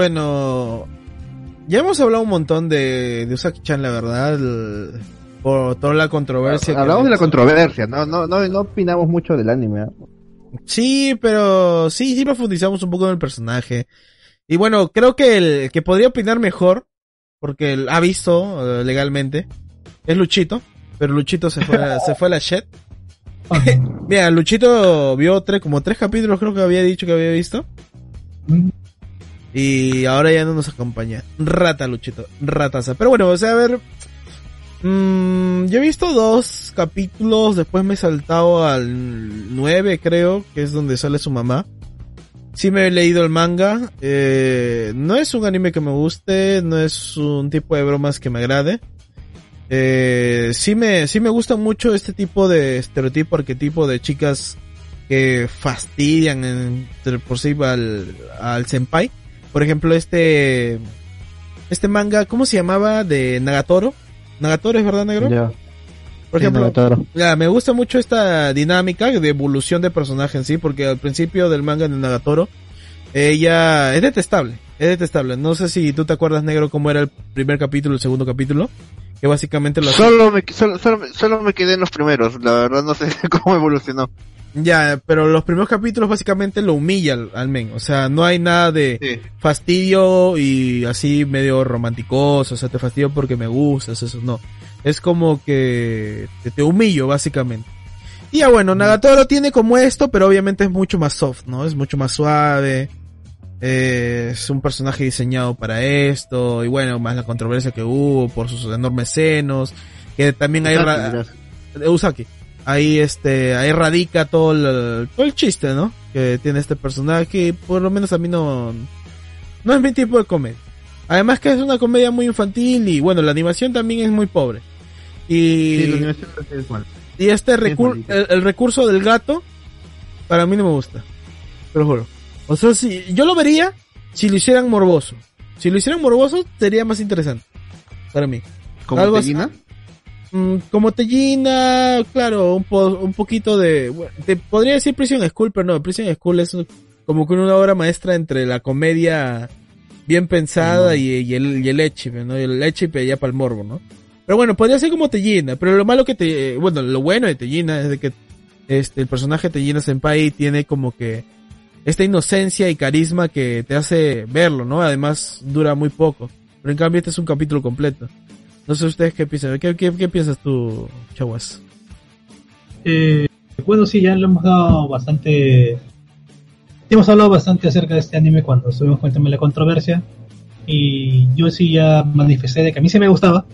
Bueno, ya hemos hablado un montón de, de Usaki-chan, la verdad, el- por toda la controversia. Hablamos de la controversia, no, no, no, no opinamos mucho del anime. ¿eh? Sí, pero sí, sí profundizamos un poco en el personaje. Y bueno, creo que el que podría opinar mejor, porque él ha visto eh, legalmente, es Luchito, pero Luchito se fue, a- se fue a la shit. Mira, Luchito vio tres, como tres capítulos creo que había dicho que había visto. Y ahora ya no nos acompaña. Rata, Luchito. Rataza. Pero bueno, o sea, a ver. mm, yo he visto dos capítulos. Después me he saltado al 9, creo. Que es donde sale su mamá. Sí me he leído el manga. eh, no es un anime que me guste. No es un tipo de bromas que me agrade. Eh, sí me, sí me gusta mucho este tipo de estereotipo, arquetipo de chicas que fastidian en, por sí al, al senpai. Por ejemplo, este, este manga, ¿cómo se llamaba? De Nagatoro. Nagatoro es verdad, negro? Ya. Por ejemplo, ya, me gusta mucho esta dinámica de evolución de personaje en sí, porque al principio del manga de Nagatoro, ella es detestable, es detestable. No sé si tú te acuerdas, negro, cómo era el primer capítulo, el segundo capítulo, que básicamente lo Solo me, solo, solo, solo me quedé en los primeros, la verdad no sé cómo evolucionó. Ya, pero los primeros capítulos básicamente lo humilla al, al men. O sea, no hay nada de Sí. fastidio y así medio románticoso. O sea, te fastidio porque me gustas, eso no. Es como que te, te humillo básicamente. Y ya bueno, Nagatoro tiene como esto, pero obviamente es mucho más soft, ¿no? Es mucho más suave. Eh, es un personaje diseñado para esto. Y bueno, más la controversia que hubo por sus enormes senos. Que también hay... Usaki. Ahí este, ahí radica todo el, todo el chiste, ¿no? Que tiene este personaje y por lo menos a mí no, no es mi tipo de comedia. Además que es una comedia muy infantil y bueno, la animación también es muy pobre. Y, Sí, la animación es mal. y este es recur- el recurso del gato, para mí no me gusta. Te lo juro. O sea, si, yo lo vería si lo hicieran morboso. Si lo hicieran morboso, sería más interesante. Para mí. ¿Como Algo así. Mm, como Tellina, claro, un, po- un poquito de... bueno, te podría decir Prison School, pero no, Prison School es como que una obra maestra entre la comedia bien pensada y, y el, y el échipe, ¿no? Y el échipe ya para el morbo, ¿no? Pero bueno, podría ser como Tellina, pero lo malo que te... Bueno, lo bueno de Tellina es de que este, el personaje de Tellina Senpai tiene como que esta inocencia y carisma que te hace verlo, ¿no? Además dura muy poco. Pero en cambio este es un capítulo completo. No sé ustedes qué piensan. ¿Qué, qué, qué piensas tú, Chaguas? Eh, bueno, sí, ya lo hemos dado bastante. Hemos hablado bastante acerca de este anime cuando estuvimos con el tema de la controversia. Y yo sí ya manifesté de que a mí sí me gustaba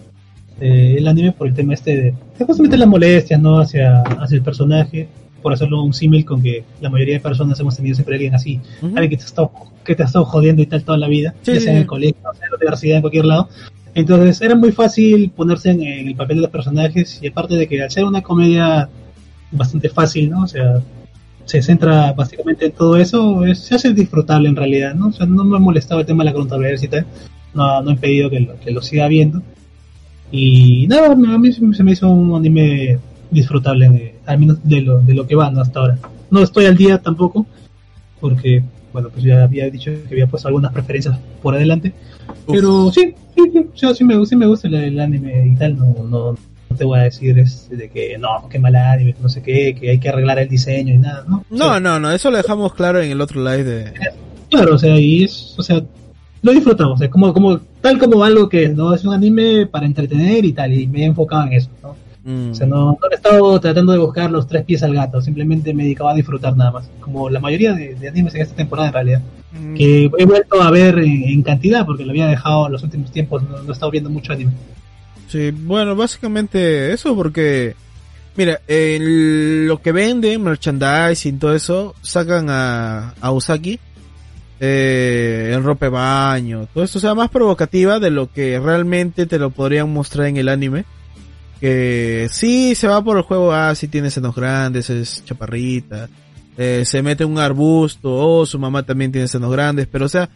eh, el anime por el tema este de, justamente las molestias, ¿no? Hacia, hacia el personaje. por hacerlo un símil con que la mayoría de personas hemos tenido siempre alguien así, alguien que te, ha estado, que te ha estado jodiendo y tal toda la vida, Sí, ya sea en el colegio, sea en la universidad, en cualquier lado. Entonces era muy fácil ponerse en, el papel de los personajes y aparte de que al ser una comedia bastante fácil, ¿no? O sea, se centra básicamente en todo eso, es- se hace disfrutable en realidad, ¿no? O sea, no me ha molestado el tema de la controversia y tal, no, no he impedido que lo, siga viendo. Y nada, a mí se me hizo un anime disfrutable, al menos de lo, de lo que va ¿no? hasta ahora. No estoy al día tampoco, porque, bueno, pues ya había dicho que había puesto algunas preferencias por adelante. Pero sí, sí, sí, o sea, sí me, sí me gusta el, el anime y tal, no, no, no te voy a decir es de que no, qué mal anime, que no sé qué, que hay que arreglar el diseño y nada, ¿no? O No, sea, no, no, eso lo dejamos claro en el otro live de... Claro, o sea, y es, o sea, lo disfrutamos, o sea, como, como, tal como algo que es, ¿no? Es un anime para entretener y tal, y me he enfocado en eso, ¿no? Mm. O sea, no, no he estado tratando de buscar los tres pies al gato, simplemente me dedicaba a disfrutar nada más, como la mayoría de, de animes en esta temporada en realidad, Mm. que he vuelto a ver en, en cantidad, porque lo había dejado en los últimos tiempos, no, no he estado viendo mucho anime. Sí, bueno, básicamente eso porque, mira, el- lo que venden, merchandising, todo eso, sacan a, a Usaki eh, en ropa de baño, todo esto, o sea, más provocativa de lo que realmente te lo podrían mostrar en el anime. Que sí se va por el juego, ah, sí tiene senos grandes, es chaparrita, eh, se mete un arbusto, oh, su mamá también tiene senos grandes, pero o sea,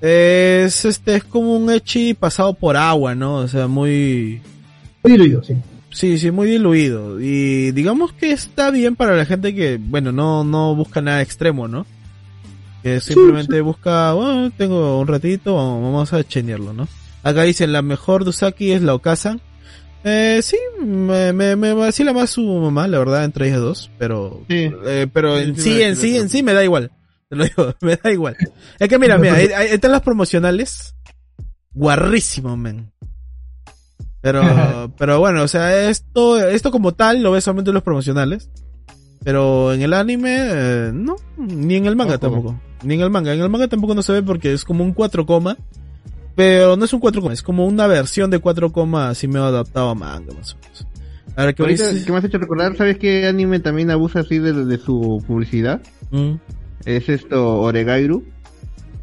es este es como un echi pasado por agua, ¿no? O sea, muy Muy diluido, sí. sí, sí, muy diluido y digamos que está bien para la gente que, bueno, no no busca nada extremo, ¿no? Que simplemente busca, bueno, tengo un ratito, vamos a chenearlo, ¿no? Acá dicen la mejor de Usaki es la Okazan. Eh, sí, me, me, me vacila más su mamá, la verdad, entre ellas dos, pero, Sí. eh, pero en sí, en sí, en sí me da igual. Te lo digo, me da igual. Es que mira, mira, ahí, ahí están las promocionales. Guarrísimo, men. Pero, pero bueno, o sea, esto, esto como tal lo ves solamente en los promocionales. Pero en el anime, eh, no, ni en el manga Ojo. tampoco. Ni en el manga. En el manga tampoco no se ve porque es como un 4 coma. Pero no es un 4 coma, es como una versión de 4 coma así medio adaptado a manga, más o menos. Ahora que Ahorita dices- que me has hecho recordar, ¿sabes qué anime también abusa así de, de su publicidad? Mm. Es esto, Oregairu,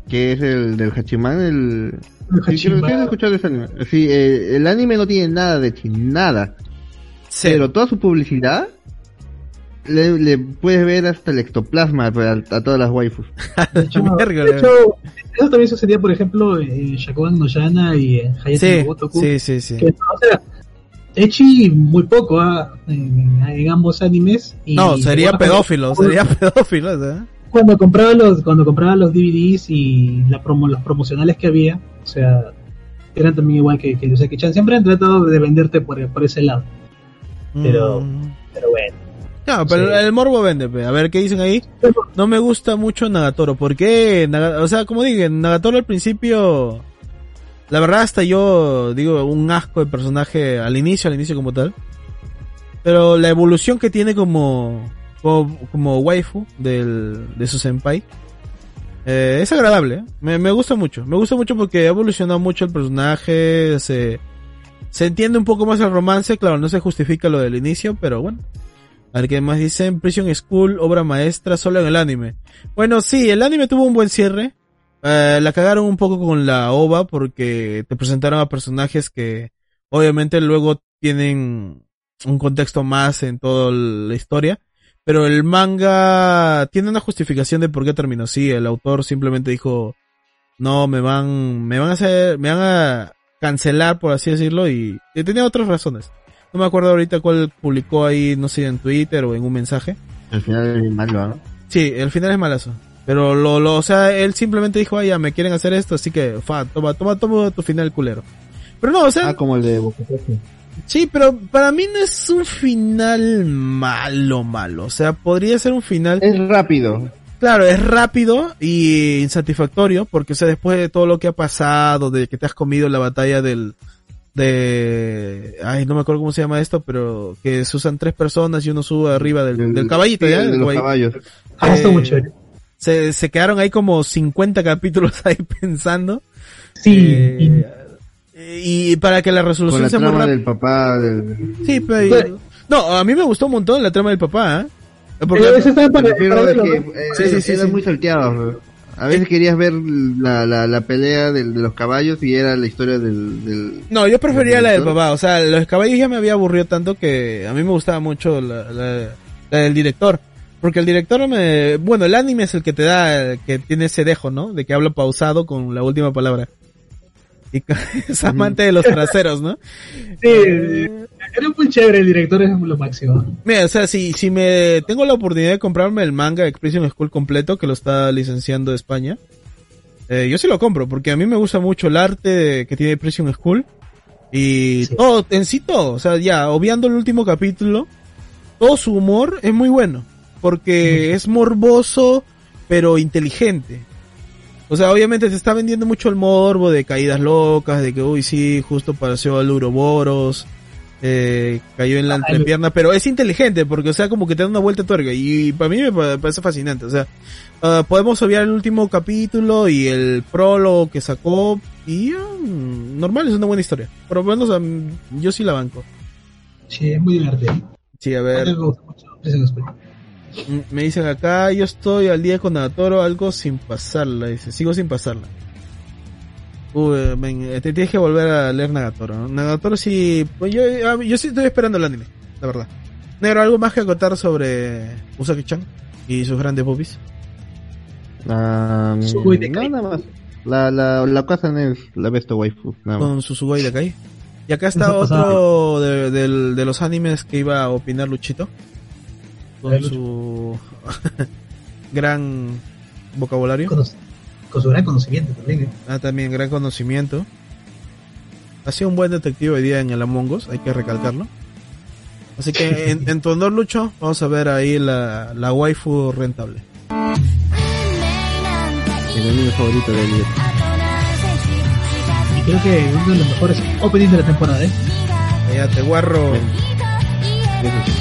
que es el del Hachiman, el... Sí, que has escuchado ese anime. Sí, eh, el anime no tiene nada de chi, nada. Pero toda su publicidad le, le puedes ver hasta el ectoplasma a, a todas las waifus. De hecho, de hecho, eso también sucedía, por ejemplo, en Shakugan no Yana y en Hayate Sí, no Gotoku. sí, sí, sí. Que, o sea, Echi muy poco ah, en, en ambos animes. Y No, sería pedófilo, sería pedófilo, sea. cuando compraba los cuando compraba los DVDs y la promo, los promocionales que había, o sea, eran también igual que, que Yoseki Chan. Siempre han tratado de venderte por, por ese lado. Pero, Mm. pero bueno. No, pero Sí. el morbo vende, pe. A ver, ¿qué dicen ahí? No me gusta mucho Nagatoro. ¿Por qué? Naga- o sea, como dije, Nagatoro al principio... La verdad hasta yo digo un asco de personaje al inicio, al inicio como tal. Pero la evolución que tiene como... Como, como waifu del, de su senpai. eh, es agradable. ¿eh? Me, me gusta mucho. Me gusta mucho porque ha evolucionado mucho el personaje. Se, se entiende un poco más el romance. Claro, no se justifica lo del inicio, pero bueno. A ver qué más dicen. Prison School, obra maestra, solo en el anime. Bueno, sí, el anime tuvo un buen cierre. Eh, la cagaron un poco con la OVA porque te presentaron a personajes que obviamente luego tienen un contexto más en toda la historia. Pero el manga tiene una justificación de por qué terminó así. El autor simplemente dijo, no, me van, me van a hacer, me van a cancelar, por así decirlo, y tenía otras razones. No me acuerdo ahorita cuál publicó ahí, no sé, en Twitter o en un mensaje. Al final es malo, ¿no? Sí, el final es malazo. Pero lo, lo, o sea, él simplemente dijo, ah, ya, me quieren hacer esto, así que, fa, toma, toma, toma tu final culero. Pero no, o sea, Ah, como el de sí, pero para mí no es un final malo, malo. O sea, podría ser un final... Es rápido. Claro, es rápido y insatisfactorio, porque o sea, después de todo lo que ha pasado, de que te has comido la batalla del, de, ay, no me acuerdo cómo se llama esto, pero que se usan tres personas y uno sube arriba del, del caballito, Sí, ¿ya? de los caballos. Ah, Eh, muy chévere. se, se quedaron ahí como 50 capítulos ahí pensando. Sí, Eh, y, para que la Con resolución la sea muy trama rápida. del papá del... Sí, pero, no, a mí me gustó un montón la trama del papá, ¿eh? Porque- Eh, está para, para que, verlo, eh, Sí, sí, sí, muy salteados. A veces querías ver la, la, la pelea del- de los caballos y era la historia del... del No, yo prefería la del papá. O sea, los caballos ya me había aburrido tanto que a mí me gustaba mucho la, la- la del director. Porque el director me... Bueno, el anime es el que te da, que tiene ese dejo, ¿no? De que habla pausado con la última palabra. Y es amante de los traseros, ¿no? Sí, era muy chévere, el director es lo máximo. Mira, o sea, si, si me tengo la oportunidad de comprarme el manga de Prison School completo, que lo está licenciando España, eh, yo sí lo compro, porque a mí me gusta mucho el arte que tiene Prison School. Y Sí. todo, en sí todo, o sea, ya, obviando el último capítulo, todo su humor es muy bueno, porque es morboso, pero inteligente. O sea, obviamente te está vendiendo mucho el morbo de caídas locas, de que, uy, sí, justo pareció al Uroboros, eh, cayó en la Ah, entrepierna, pero es inteligente, porque, o sea, como que te da una vuelta de tuerca, y para mí me pa- parece fascinante, o sea, ah, podemos obviar el último capítulo y el prólogo que sacó, y ah, normal, es una buena historia. Por lo menos yo sí la banco. Sí, es muy divertido. Sí, A ver. Me dicen acá, yo estoy al día con Nagatoro, algo sin pasarla, dice, sigo sin pasarla. Uy, men, eh, te tienes que volver a leer Nagatoro. ¿no? Nagatoro sí, pues yo, ah, yo sí estoy esperando el anime, la verdad. Negro, ¿algo más que acotar sobre Usagi-chan y sus grandes boobies? Ah, Sugoi de no, nada más. La, la, la casa no es la besta waifu, nada más. Con su Sugoi de Kai. Y acá está otro de, de los animes que iba a opinar Luchito. Con su gran vocabulario. Con, con su gran conocimiento también. ¿eh? Ah, también gran conocimiento. Ha sido un buen detective hoy día en el Among Us, hay que recalcarlo. Así que en, en tu honor, Lucho, vamos a ver ahí la, la waifu rentable. El anime favorito de Elliot. Y creo que uno de los mejores openings de la temporada. ¿eh? Cállate, guarro. Espérate,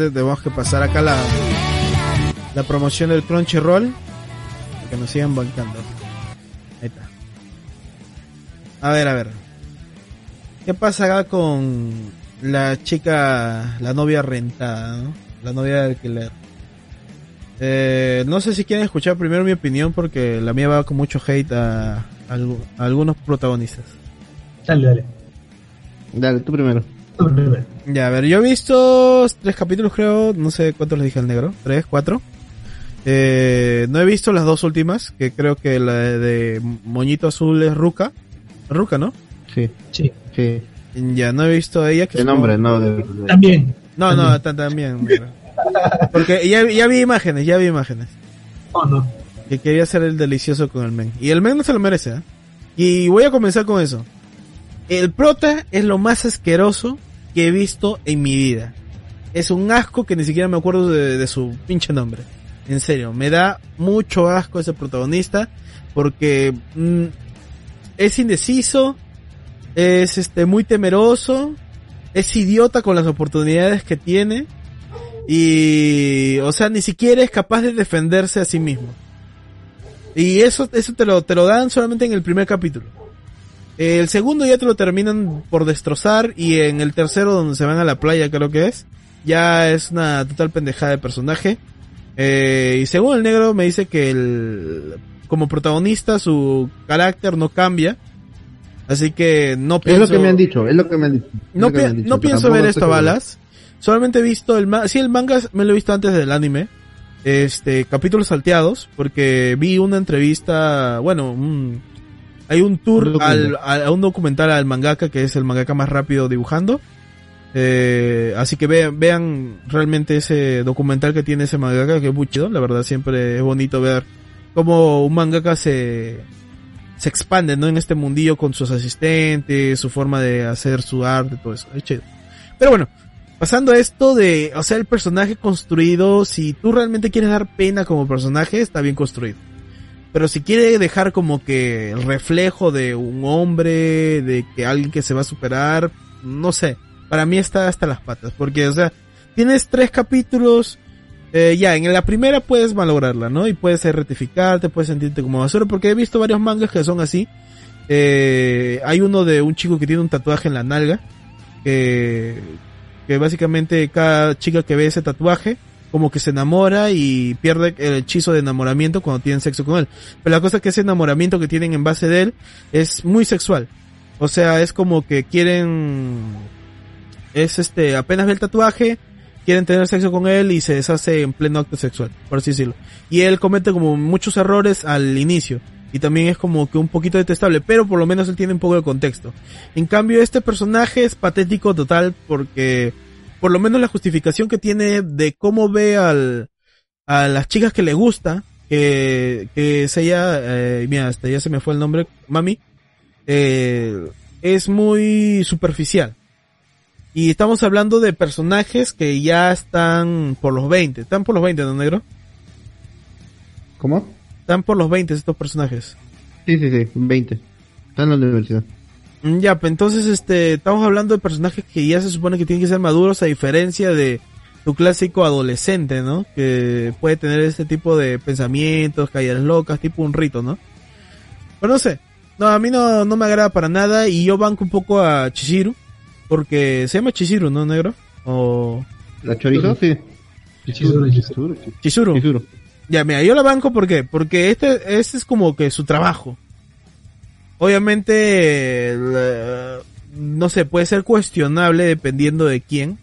espérate, tenemos que pasar acá la, la promoción del Crunchyroll. Que nos sigan bancando. Ahí está. A ver, a ver. ¿Qué pasa acá con la chica, la novia rentada, ¿no? La novia de alquiler. Eh, no sé si quieren escuchar primero mi opinión porque la mía va con mucho hate a, a algu- a algunos protagonistas. Dale, dale. Dale, tú primero. Tú primero. Ya, a ver, yo he visto tres capítulos, creo, no sé cuántos les dije al negro, tres, cuatro. Eh, no he visto las dos últimas, que creo que la de Moñito Azul es Ruka. Ruka, ¿no? Sí, Sí, sí. Ya, no he visto a ella. Que nombre, no de... también. No, no, ta- también. Porque ya, ya vi imágenes, ya vi imágenes. Oh, no. Que quería ser el delicioso con el men. Y el men no se lo merece, ¿eh? Y voy a comenzar con eso. El prota es lo más asqueroso que he visto en mi vida. Es un asco que ni siquiera me acuerdo de, su pinche nombre. En serio, me da mucho asco ese protagonista porque mm, es indeciso, es este muy temeroso, es idiota con las oportunidades que tiene y o sea, ni siquiera es capaz de defenderse a sí mismo. Y eso eso te lo te lo dan solamente en el primer capítulo. El segundo ya te lo terminan por destrozar y en el tercero donde se van a la playa creo que es, ya es una total pendejada de personaje. Eh, y según el negro me dice que el, como protagonista su carácter no cambia. Así que no Es pienso... lo que me han dicho, es lo que me han dicho. es No, lo que me han dicho, no pienso ver esto balas. Solamente he visto el manga. Sí, el manga me lo he visto antes del anime. Este, capítulos salteados. Porque vi una entrevista. Bueno, un- hay un tour Un documental. al, a un documental al mangaka, que es el mangaka más rápido dibujando. Eh, así que vean, vean realmente ese documental que tiene ese mangaka, que es muy chido. La verdad, siempre es bonito ver cómo un mangaka se, se expande, ¿no? En este mundillo con sus asistentes, su forma de hacer su arte, todo eso. Es chido. Pero bueno, pasando a esto de, o sea, el personaje construido, si tú realmente quieres dar pena como personaje, está bien construido. Pero si quiere dejar como que el reflejo de un hombre, de que alguien que se va a superar, no sé. Para mí está hasta las patas. Porque, o sea, tienes tres capítulos, eh, ya, en la primera puedes malograrla, ¿no? Y puedes rectificarte, puedes sentirte como basura, porque he visto varios mangas que son así. Eh, hay uno de un chico que tiene un tatuaje en la nalga, que básicamente cada chica que ve ese tatuaje, como que se enamora y pierde el hechizo de enamoramiento cuando tienen sexo con él. Pero la cosa es que ese enamoramiento que tienen en base de él es muy sexual. O sea, es como que quieren, es este, apenas ve el tatuaje, quieren tener sexo con él y se deshace en pleno acto sexual, por así decirlo. Y él comete como muchos errores al inicio. Y también es como que un poquito detestable, pero por lo menos él tiene un poco de contexto. En cambio, este personaje es patético total porque por lo menos la justificación que tiene de cómo ve al, a las chicas que le gusta, que, que es ella, eh, mira, hasta ya se me fue el nombre, mami, eh, es muy superficial. Y estamos hablando de personajes que ya están por los 20. Están por los 20, ¿no, negro? ¿Cómo? Están por los 20 estos personajes. Sí, sí, sí, 20. Está en la universidad. Mm, Ya, pues entonces este, estamos hablando de personajes que ya se supone que tienen que ser maduros a diferencia de tu clásico adolescente, ¿no? Que puede tener este tipo de pensamientos, caídas locas, tipo un rito, ¿no? Pero no sé. No, a mí no, no me agrada para nada y yo banco un poco a Chihiro. Porque se llama Chihiro, ¿no, negro? O... ¿La chorizo? Sí. Chizuru. Chizuru. Chizuru. Ya, mira, yo la banco ¿por qué? Porque este, este es como que su trabajo. Obviamente, la- no sé, puede ser cuestionable dependiendo de quién,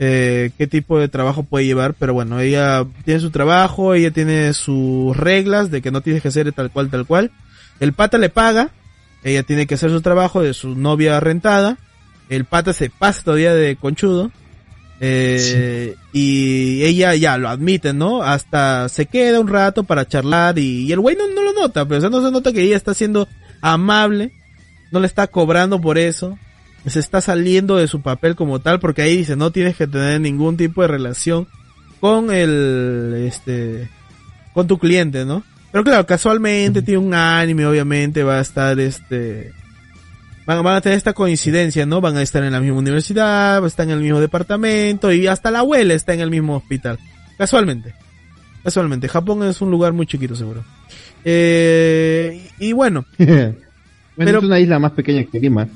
eh, qué tipo de trabajo puede llevar, pero bueno, ella tiene su trabajo, ella tiene sus reglas de que no tienes que hacer tal cual, tal cual. El pata le paga, ella tiene que hacer su trabajo de su novia rentada, el pata se pasa todavía de conchudo, eh, y ella ya lo admite, ¿no? Hasta se queda un rato para charlar y, y el güey no, no lo nota, pero o sea, no se nota que ella está siendo amable, no le está cobrando por eso, se está saliendo de su papel como tal, porque ahí dice, no tienes que tener ningún tipo de relación con el, este, con tu cliente, ¿no? Pero claro, casualmente tiene un anime, obviamente va a estar este, van, van a tener esta coincidencia, ¿no? Van a estar en la misma universidad, están en el mismo departamento y hasta la abuela está en el mismo hospital. Casualmente. Casualmente. Japón es un lugar muy chiquito, seguro. Eh, y, bueno, bueno, Pero- es una isla más pequeña que Lima.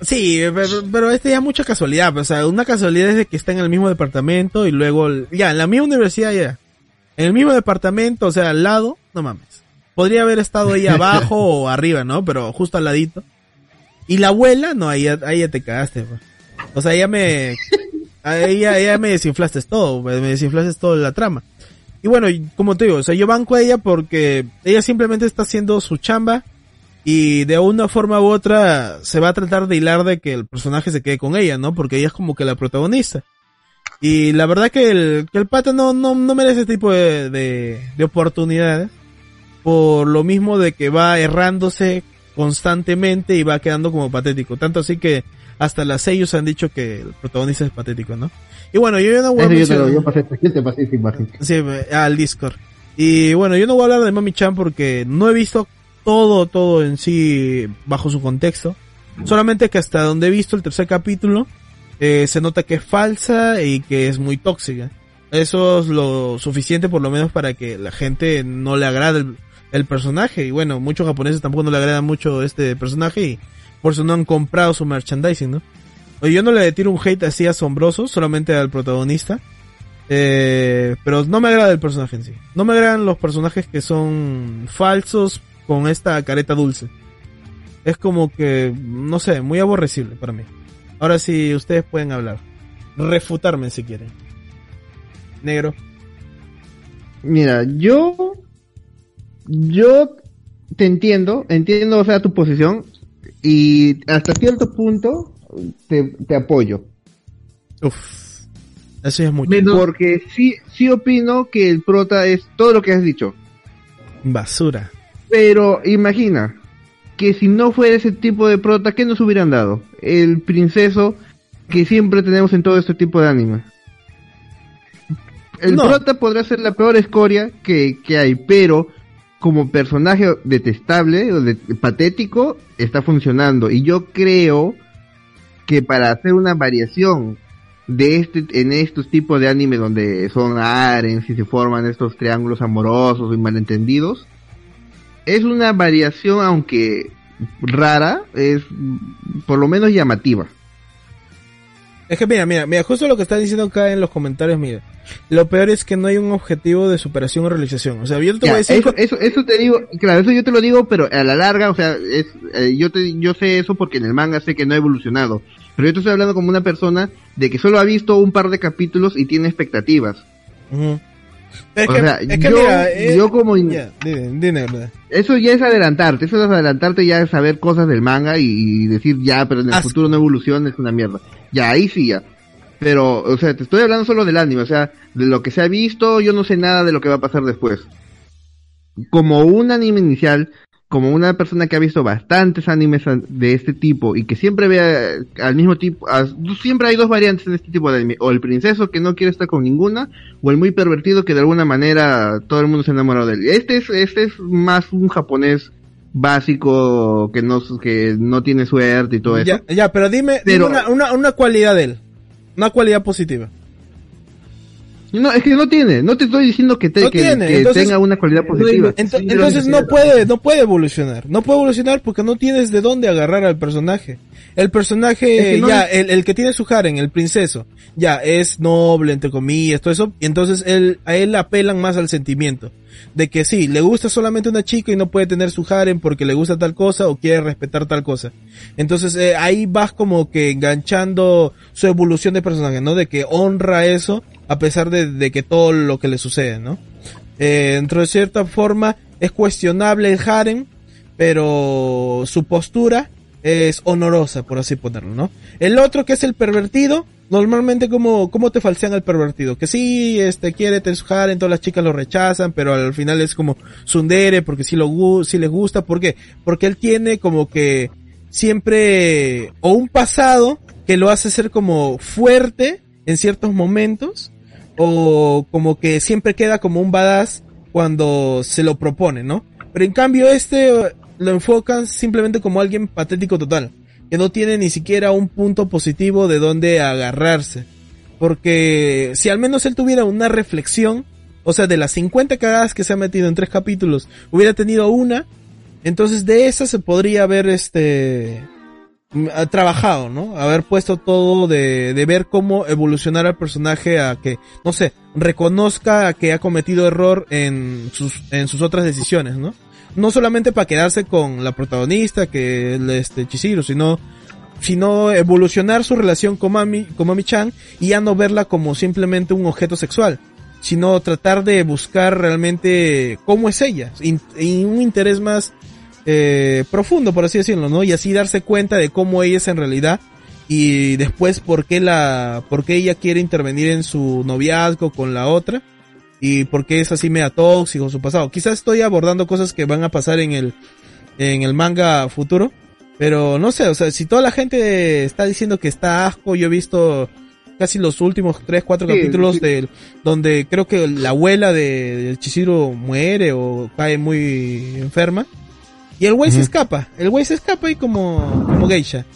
sí, pero, pero este ya es mucha casualidad. pues, O sea, una casualidad es de que está en el mismo departamento y luego, ya, en la misma universidad ya. En el mismo departamento, o sea, al lado, no mames. Podría haber estado ahí abajo o arriba, ¿no? Pero justo al ladito. Y la abuela, no, ahí, ya- ahí ya te cagaste, pues. O sea, ya me, ahí ya, ya me desinflaste todo, me me desinflaste toda la trama. Y bueno, como te digo, o sea, yo banco a ella porque ella simplemente está haciendo su chamba y de una forma u otra se va a tratar de hilar de que el personaje se quede con ella, ¿no? Porque ella es como que la protagonista. Y la verdad que el, que el pata no, no, no merece ese tipo de, de, de oportunidades. Por lo mismo de que va errándose constantemente y va quedando como patético. Tanto así que hasta las sellos han dicho que el protagonista es patético, ¿no? Y bueno, yo ya no voy a Eso yo te lo mencionar- yo pasé, yo te pasé esa imagen. Sí, me- al Discord. Y bueno, yo no voy a hablar de Mami Chan porque no he visto todo, todo en sí bajo su contexto. Solamente que hasta donde he visto el tercer capítulo, eh, se nota que es falsa y que es muy tóxica. Eso es lo suficiente por lo menos para que la gente no le agrade el, el personaje. Y bueno, muchos japoneses tampoco no le agrada mucho este personaje y por eso no han comprado su merchandising, ¿no? Oye, yo no le tiro un hate así asombroso, solamente al protagonista. Eh, pero no me agrada el personaje en sí. No me agradan los personajes que son falsos con esta careta dulce. Es como que, no sé, muy aborrecible para mí. Ahora sí, ustedes pueden hablar. Refutarme si quieren. Negro. Mira, yo. Yo te entiendo, entiendo, o sea, tu posición. Y hasta cierto punto te, te apoyo. Uf. Eso es mucho. Porque sí, sí opino que el prota es todo lo que has dicho. Basura. Pero imagina que si no fuera ese tipo de prota, ¿qué nos hubieran dado? El princeso que siempre tenemos en todo este tipo de anime. El No. prota podrá ser la peor escoria que, que hay, pero como personaje detestable o patético está funcionando. Y yo creo que para hacer una variación de este en estos tipos de anime donde son arens y se forman estos triángulos amorosos y malentendidos es una variación aunque rara es por lo menos llamativa Es que mira, mira, mira, justo lo que están diciendo acá en los comentarios, mira. Lo peor es que no hay un objetivo de superación o realización. O sea, yo te voy a decir... eso, eso, eso te digo, claro, eso yo te lo digo, pero a la larga, o sea, es, eh, yo te, yo sé eso porque en el manga sé que no ha evolucionado. Pero yo te estoy hablando como una persona de que solo ha visto un par de capítulos y tiene expectativas. Es o que, sea, es que yo, mira, eh, yo como in- ya, dime, dime, verdad. eso ya es adelantarte, eso es adelantarte ya es saber cosas del manga y, y decir ya, pero en el Asco. futuro no evoluciona, es una mierda. Ya, ahí sí ya. Pero, o sea, te estoy hablando solo del anime, o sea, de lo que se ha visto, yo no sé nada de lo que va a pasar después. Como un anime inicial, como una persona que ha visto bastantes animes an- de este tipo y que siempre ve al mismo tipo, a- siempre hay dos variantes en este tipo de anime, o el princeso que no quiere estar con ninguna, o el muy pervertido que de alguna manera todo el mundo se ha enamorado de él. Este es, este es más un japonés básico que no, que no tiene suerte y todo eso. Ya, ya, pero dime, dime una, una, una cualidad de él. Una cualidad positiva. No, es que no tiene, no te estoy diciendo que, te- No que, tiene, que entonces- tenga una cualidad positiva. Entonces no puede, no puede evolucionar. No puede evolucionar porque no tienes de dónde agarrar al personaje. El personaje, Es que no ya, es- el, el que tiene su harem, el princeso, ya, es noble, entre comillas, todo eso, y entonces él, a él apelan más al sentimiento. De que sí, le gusta solamente una chica y no puede tener su harem porque le gusta tal cosa o quiere respetar tal cosa. Entonces eh, ahí vas como que enganchando su evolución de personaje, ¿no? De que honra eso a pesar de, de que todo lo que le sucede, ¿no? Eh, dentro de cierta forma es cuestionable el harem, pero su postura es honorosa, por así ponerlo, ¿no? El otro que es el pervertido, normalmente como, ¿cómo te falsean al pervertido? Que sí, este, quiere harem, todas las chicas lo rechazan, pero al final es como sundere, porque sí lo, sí les gusta, ¿por qué? Porque él tiene como que siempre, o un pasado que lo hace ser como fuerte en ciertos momentos, o como que siempre queda como un badass cuando se lo propone, ¿no? Pero en cambio este lo enfocan simplemente como alguien patético total, que no tiene ni siquiera un punto positivo de donde agarrarse. Porque si al menos él tuviera una reflexión, o sea, de las 50 cagadas que se ha metido en tres capítulos, hubiera tenido una, entonces de esa se podría haber este mm, trabajado, ¿no? Haber puesto todo de, de ver cómo evolucionar al personaje a que, no sé, reconozca que ha cometido error en sus, en sus otras decisiones, ¿no? No solamente para quedarse con la protagonista, que es este Chihiro, sino, sino evolucionar su relación con Mami, con Mami Chan y ya no verla como simplemente un objeto sexual, sino tratar de buscar realmente cómo es ella, in- y un interés más eh, profundo, por así decirlo, ¿no? Y así darse cuenta de cómo ella es en realidad y después por qué la, por qué ella quiere intervenir en su noviazgo con la otra y por qué es así media tóxico su pasado. Quizás estoy abordando cosas que van a pasar en el, en el manga futuro, pero no sé, o sea, si toda la gente está diciendo que está asco, yo he visto casi los últimos tres, cuatro Sí, capítulos sí. del, donde creo que la abuela de, de muere o cae muy enferma. Y el güey se escapa, el güey se escapa y como, como geisha.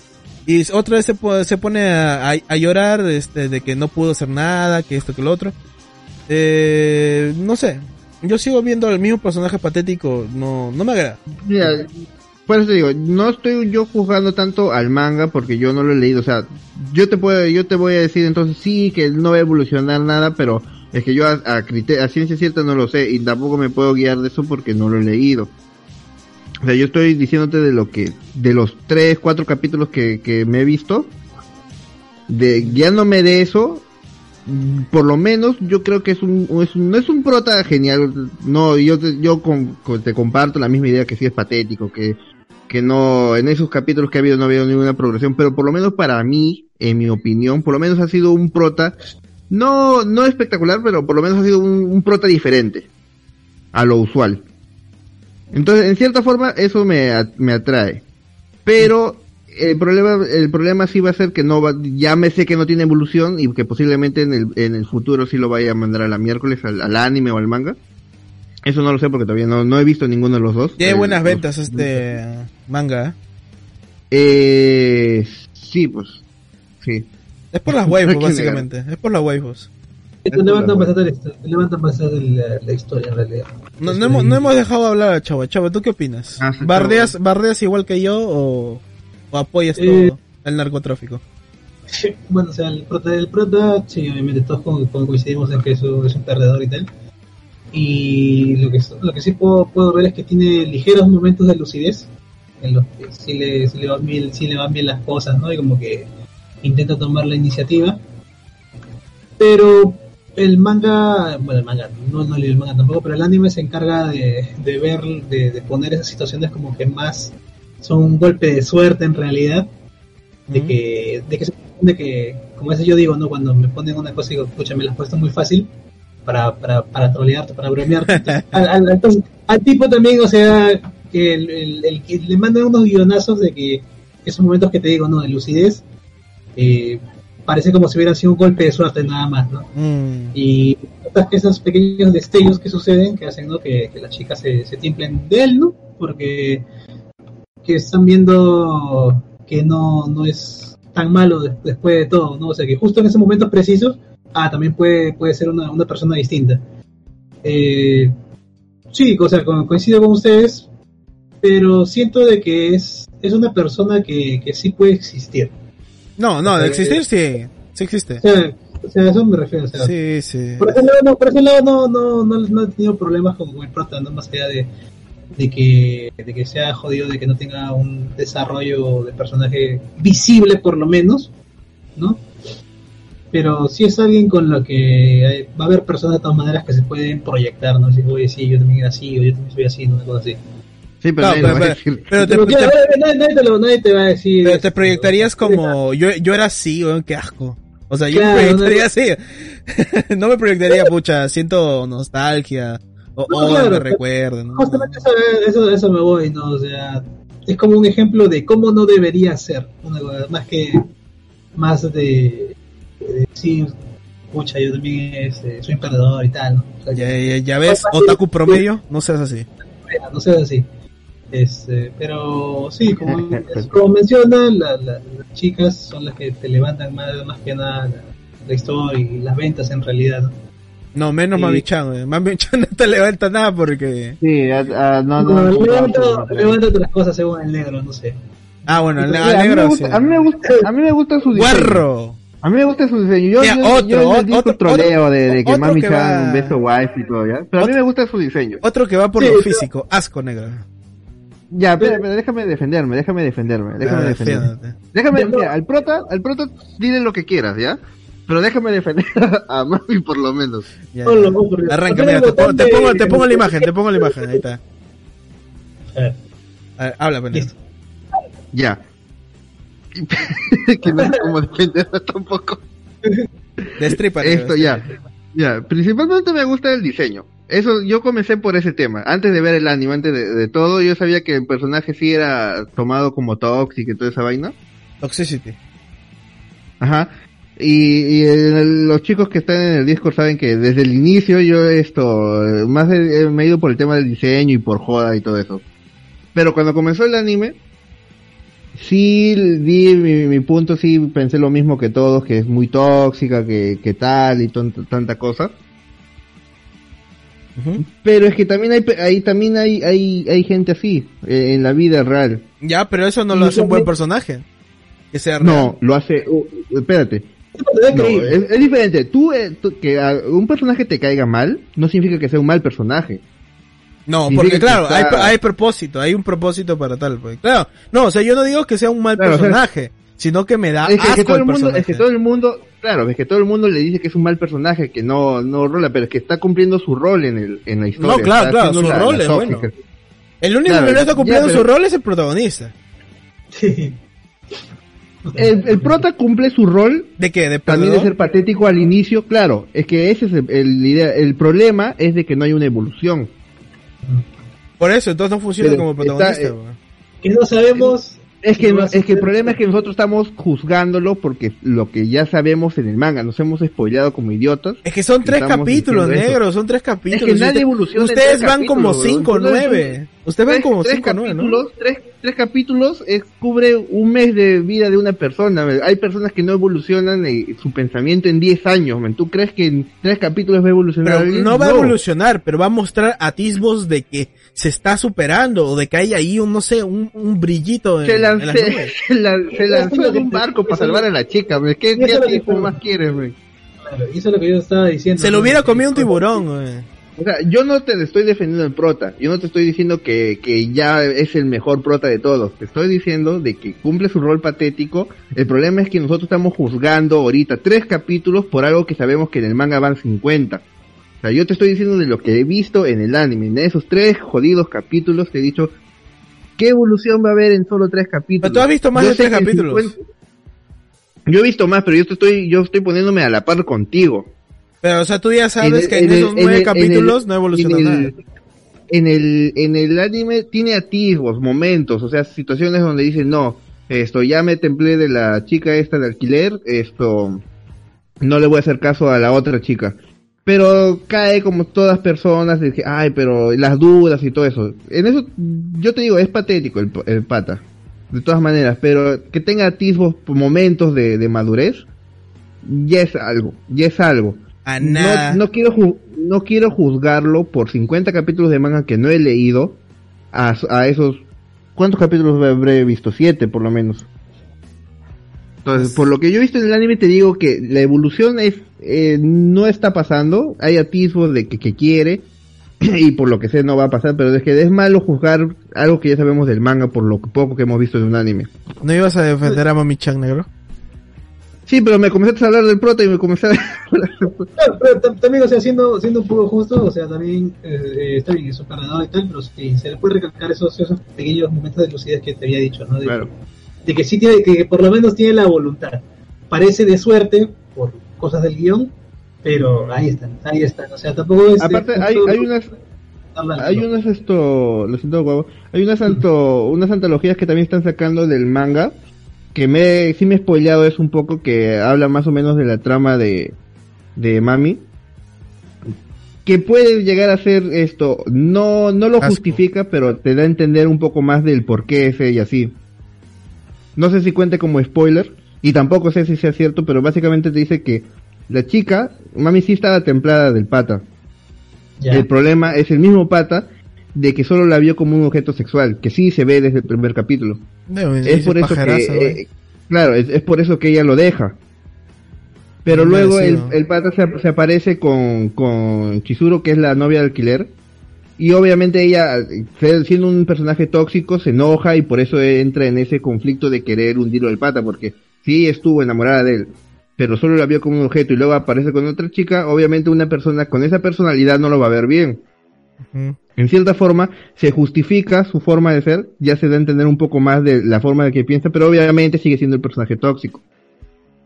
Y otra vez se, se pone a, a- a llorar este, de que no pudo hacer nada, que esto, que lo otro. Eh, no sé, yo sigo viendo al mismo personaje patético, no, no me agrada. Por eso te digo, no estoy yo juzgando tanto al manga porque yo no lo he leído, o sea, yo te puedo, yo te voy a decir entonces sí que no va a evolucionar nada, pero es que yo a, a, a ciencia cierta no lo sé y tampoco me puedo guiar de eso porque no lo he leído. O sea, yo estoy diciéndote de lo que, de los tres, cuatro capítulos que, que me he visto, de guiándome de eso, por lo menos yo creo que es un, no es un prota genial, no, yo te, yo con- te comparto la misma idea que sí es patético, que, que no, en esos capítulos que ha habido no ha habido ninguna progresión, pero por lo menos para mí, en mi opinión, por lo menos ha sido un prota, no, no espectacular, pero por lo menos ha sido un, un prota diferente a lo usual. Entonces, en cierta forma, eso me, me atrae. Pero el problema, el problema sí va a ser que no va, ya me sé que no tiene evolución y que posiblemente en el, en el futuro sí lo vaya a mandar a la miércoles, al, al anime o al manga. Eso no lo sé porque todavía no, no he visto ninguno de los dos. Tiene Eh, buenas los- ventas este manga. ¿eh? Eh, sí, pues. Sí. Es por las waifus, ¿Quién básicamente. Es por las waifus. Te levantan bastante, levantan bastante la, la historia en realidad. No, no hemos, no hemos dejado hablar a Chava. Chava, ¿tú qué opinas? Ah, sí, ¿Bardeas, ¿Bardeas igual que yo o, o apoyas Eh. el narcotráfico? Bueno, o sea, el prota, el prota, sí, obviamente todos co- co- coincidimos en que eso es un perdedor y tal. Y lo que, lo que sí puedo, puedo ver es que tiene ligeros momentos de lucidez, en los que sí le, sí le, van bien, sí le van bien las cosas, ¿no? Y como que intenta tomar la iniciativa. Pero el manga, bueno, el manga, no, no leí el manga tampoco, pero el anime se encarga de, de ver, de, de poner esas situaciones como que más son un golpe de suerte en realidad de que de que, de que como eso yo digo no cuando me ponen una cosa y digo escucha me la has puesto muy fácil para para para trolearte para bromearte Entonces, al, al- entonces, al tipo también o sea que el, el- el que le mandan unos guionazos de que esos momentos que te digo no de lucidez eh, parece como si hubiera sido un golpe de suerte nada más no Mm. y esos pequeños destellos que suceden que hacen ¿no? que, que las chicas se, se tiemplen de él no porque que están viendo que no, no es tan malo de- después de todo, ¿no? O sea que justo en esos momentos precisos, ah, también puede, puede ser una, una persona distinta. Eh, sí, o sea, co- coincido con ustedes, pero siento de que es, es una persona que, que sí puede existir. No, no, de Eh, existir sí. Sí existe. O sea, o sea, a eso me refiero. O sea, Sí, sí. por ese lado, no, por ese lado no, no, no, no he tenido problemas con, con el prota, no más allá de, de que, de que sea jodido, de que no tenga un desarrollo de personaje visible por lo menos, ¿no? Pero si es alguien con lo que hay- va a haber personas de todas maneras que se pueden proyectar, ¿no? Si, oye, sí, yo también era así, o yo también soy así, ¿no? una cosa así. Sí, pero No, nadie decir. te, te- te te va a decir. pero te este, proyectarías o- como yo, yo era así, weón, qué asco. O sea, yo Claro, me proyectaría así. no me proyectaría, pucha, siento nostalgia. O, No, claro. ¿no? Justamente eso, eso, eso me voy, ¿no? O sea, es como un ejemplo de cómo no debería ser, una cosa, más que más de, de decir, pucha, yo también este, soy perdedor y tal, ¿no? O sea, Ya, ya, ya ves, otaku promedio, no seas así. no, no seas así. Este, pero sí, como, como menciona, la- la- las chicas son las que te levantan más, más que nada la, la historia y las ventas en realidad, ¿no? No, menos Sí. Mami-chan, weón. Mami-chan no te levanta nada porque... Sí, a- a- no, no. No, no, levanta otras cosas según el negro, no sé. Ah, bueno, Sí, al a, mí me negro sí. gusta, a mí me gusta, a mí me gusta su diseño. Guarro. A mí me gusta su diseño. Yo, Mira, yo, otro, yo otro, troleo de, de que otro Mami que Chan va- un beso wife y todo, ¿ya? Pero a mí me gusta su diseño. Otro que va por Sí, lo pero- físico. Asco, negro. Ya, pero, pero déjame defenderme, déjame defenderme, déjame defenderme. Déjame, mira, al prota, al prota, dile lo que quieras, ¿ya? Pero déjame defender a Mami por lo menos. Ya, ya. Arranca, mira, te pongo, te pongo, te pongo la imagen, te pongo la imagen, ahí está. A ver, A ver, habla, pendejo. listo. Ya. que no sé cómo defenderla tampoco. Destripa. Esto ya. Ya, principalmente me gusta el diseño. Eso, yo comencé por ese tema. Antes de ver el anime, antes de, de todo, yo sabía que el personaje sí era tomado como tóxico y toda esa vaina. Toxicity. Ajá. Y, y el- los chicos que están en el Discord saben que desde el inicio yo esto, eh, más me he ido por el tema del diseño y por joda y todo eso. Pero cuando comenzó el anime, sí di mi, mi punto, sí pensé lo mismo que todos, que es muy tóxica, que, que tal y tanta cosa. Pero es que también hay, ahí también hay, hay, hay gente así, eh, en la vida real. Ya, pero eso no lo hace un buen personaje. Que sea real. No, lo hace, uh, espérate. No, creíble. es, es diferente. Tú, eh, tú- que a un personaje te caiga mal, no significa que sea un mal personaje. No, Significa porque que claro, hay, está- hay propósito, hay un propósito para tal. pues. Claro, no, o sea, yo no digo que sea un mal Claro, o sea, personaje, sino que me da es, que, es que asco todo el el mundo, es que todo el mundo, claro, es que todo el mundo le dice que es un mal personaje, que no, no rola, pero es que está cumpliendo su rol en el, en la historia. No, claro, está claro, su la- rol la es bueno. El único Claro, que no está ya, cumpliendo pero- su rol es el protagonista. Sí. El, el prota cumple su rol ¿De qué? ¿De también de ser patético al inicio, claro, es que ese es el, el idea, el problema es de que no hay una evolución. Por eso, entonces no funciona Pero como protagonista. está, eh. Que no sabemos. Es que, no- es que el problema es que nosotros estamos juzgándolo porque lo que ya sabemos en el manga, nos hemos spoileado como idiotas. Es que son tres capítulos, diciendo eso. negro, son tres capítulos. Es que nadie evoluciona Ustedes van como capítulos, 5 o weón. 9. Ustedes van como tres 5 o 9, ¿no? tres, tres capítulos cubre un mes de vida de una persona. Hay personas que no evolucionan eh, su pensamiento en 10 años. man. ¿Tú crees que en tres capítulos va a evolucionar? Pero no va a evolucionar, pero va a mostrar atisbos de que se está superando o de que hay ahí un, no sé, un, un brillito en, Se, en lan- las se- lanzó en un barco para salvar a la chica. man. ¿Qué, qué más quieres? man? Claro, y eso es lo que yo estaba diciendo. Se lo ¿no? hubiera comido un tiburón, güey. O sea, yo no te estoy defendiendo el prota, yo no te estoy diciendo que, que ya es el mejor prota de todos, te estoy diciendo de que cumple su rol patético, el problema es que nosotros estamos juzgando ahorita tres capítulos por algo que sabemos que en el manga van 50. O sea, yo te estoy diciendo de lo que he visto en el anime, en esos tres jodidos capítulos te he dicho, ¿qué evolución va a haber en solo tres capítulos? Pero tú has visto más Yo de tres capítulos. 50 Yo he visto más, pero yo estoy, yo estoy poniéndome a la par contigo. Pero, o sea, tú ya sabes que en, esos nueve capítulos el- no evoluciona en el- nada. En el, en el anime tiene atisbos, momentos, o sea, situaciones donde dicen, no, esto, ya me templé de la chica esta de alquiler, esto, no le voy a hacer caso a la otra chica. Pero cae como todas personas, de que, ay, pero las dudas y todo eso. En eso, yo te digo, es patético el, el pata. De todas maneras, pero que tenga atisbos, momentos de, de madurez, ya es algo, ya es algo. A nada. No, no quiero ju- no quiero juzgarlo por 50 capítulos de manga que no he leído a, a esos ¿cuántos capítulos habré visto? Siete por lo menos. Entonces, por lo que yo he visto en el anime te digo que la evolución es eh, no está pasando, hay atisbos de que, que quiere y por lo que sé no va a pasar, pero es que es malo juzgar algo que ya sabemos del manga por lo poco que hemos visto de un anime. ¿No ibas a defender a Mami Chan, negro? Sí, pero me comenzaste a hablar del prota y me comencé a... Claro, pero tam- también, o sea, siendo, siendo un poco justo, o sea, también eh, eh, está bien, es un y tal, pero sí, se le puede recalcar esos, esos pequeños momentos de lucidez que te había dicho, ¿no? De, Claro. De que sí tiene, que por lo menos tiene la voluntad. Parece de suerte por cosas del guion, pero ahí están, ahí están. O sea, tampoco es. Aparte, hay, hay unas hay unas esto lo siento guavo hay unas anto, unas antologías que también están sacando del manga que me sí me he spoileado es un poco que habla más o menos de la trama de de mami que puede llegar a ser esto no no lo Asco. justifica pero te da a entender un poco más del por qué es ella así no sé si cuente como spoiler y tampoco sé si sea cierto pero básicamente te dice que la chica mami sí estaba templada del pata el problema es el mismo pata de que solo la vio como un objeto sexual, que sí se ve desde el primer capítulo. No, Es por eso que, eh, claro, es, es por eso que ella lo deja. Pero luego el pata se, se aparece con, con Chizuru, que es la novia de alquiler. Y obviamente ella, siendo un personaje tóxico, se enoja y por eso entra en ese conflicto de querer hundirlo al pata, porque sí estuvo enamorada de él, pero solo la vio como un objeto y luego aparece con otra chica, obviamente una persona con esa personalidad no lo va a ver bien. En cierta forma, se justifica su forma de ser, ya se da a entender un poco más de la forma de que piensa, pero obviamente sigue siendo el personaje tóxico.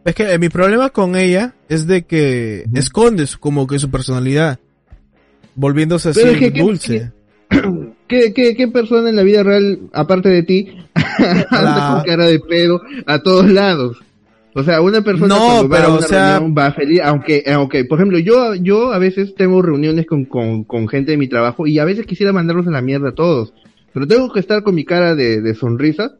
Es que eh, mi problema con ella es de que esconde su- como que su personalidad. Volviéndose así Pero es que- dulce. ¿Qué, qué, qué persona en la vida real, aparte de ti, anda con cara de pedo a todos lados? O sea, una persona No, cuando va pero, a o una sea- reunión va feliz, aunque, aunque, por ejemplo, yo, yo a veces tengo reuniones con, con, con gente de mi trabajo y a veces quisiera mandarlos a la mierda a todos. Pero tengo que estar con mi cara de, de sonrisa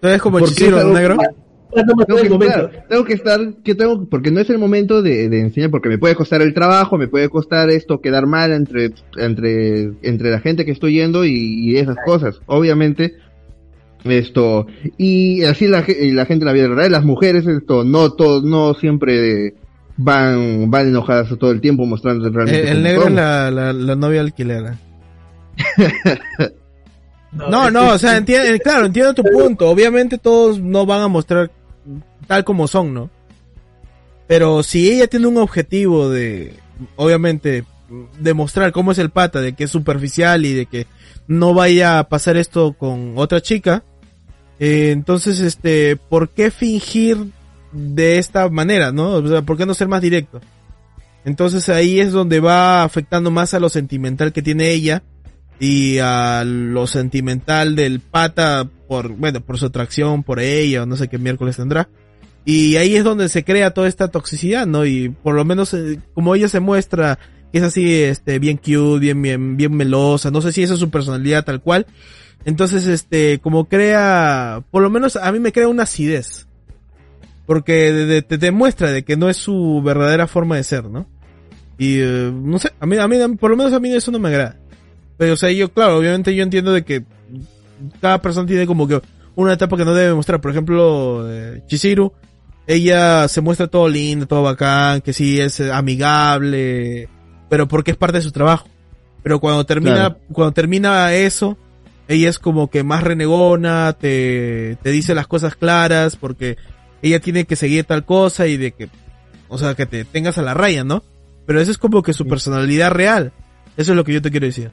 Tú eres como Chizuru, es ¿no, algo- negro? Para Tengo el que, estar, tengo que estar, que tengo, porque no es el momento de, de enseñar, porque me puede costar el trabajo, me puede costar esto quedar mal entre, entre, entre la gente que estoy yendo y, y esas cosas. Obviamente, esto, y así la, y la gente en la vida real, las mujeres, esto, no todo, no siempre van, van enojadas todo el tiempo mostrando El, realmente. el cómo negro es la, la, la novia alquilera. No, No, o sea, entiendo, claro, entiendo tu punto. Obviamente todos no van a mostrar tal como son, ¿no? Pero si ella tiene un objetivo de, obviamente, demostrar cómo es el pata, de que es superficial y de que no vaya a pasar esto con otra chica, eh, entonces, este, ¿por qué fingir de esta manera, no? O sea, ¿por qué no ser más directo? Entonces ahí es donde va afectando más a lo sentimental que tiene ella y a lo sentimental del pata por, bueno, por su atracción por ella o no sé qué miércoles tendrá. Y ahí es donde se crea toda esta toxicidad, ¿no? Y por lo menos eh, como ella se muestra que es así, este, bien cute, bien, bien, bien melosa, no sé si esa es su personalidad tal cual. Entonces, este, como crea, por lo menos a mí me crea una acidez. Porque te demuestra de que no es su verdadera forma de ser, ¿no? Y, eh, no sé, a mí, a mí, por lo menos a mí eso no me agrada. Pero, o sea, yo, claro, obviamente yo entiendo de que cada persona tiene como que una etapa que no debe mostrar. Por ejemplo, eh, Chizuru, ella se muestra todo lindo, todo bacán, que sí es amigable, pero porque es parte de su trabajo. Pero cuando termina, Claro. cuando termina eso, ella es como que más renegona, te, te dice las cosas claras, porque ella tiene que seguir tal cosa y de que, o sea, que te tengas a la raya, ¿no? Pero eso es como que su personalidad real. Eso es lo que yo te quiero decir.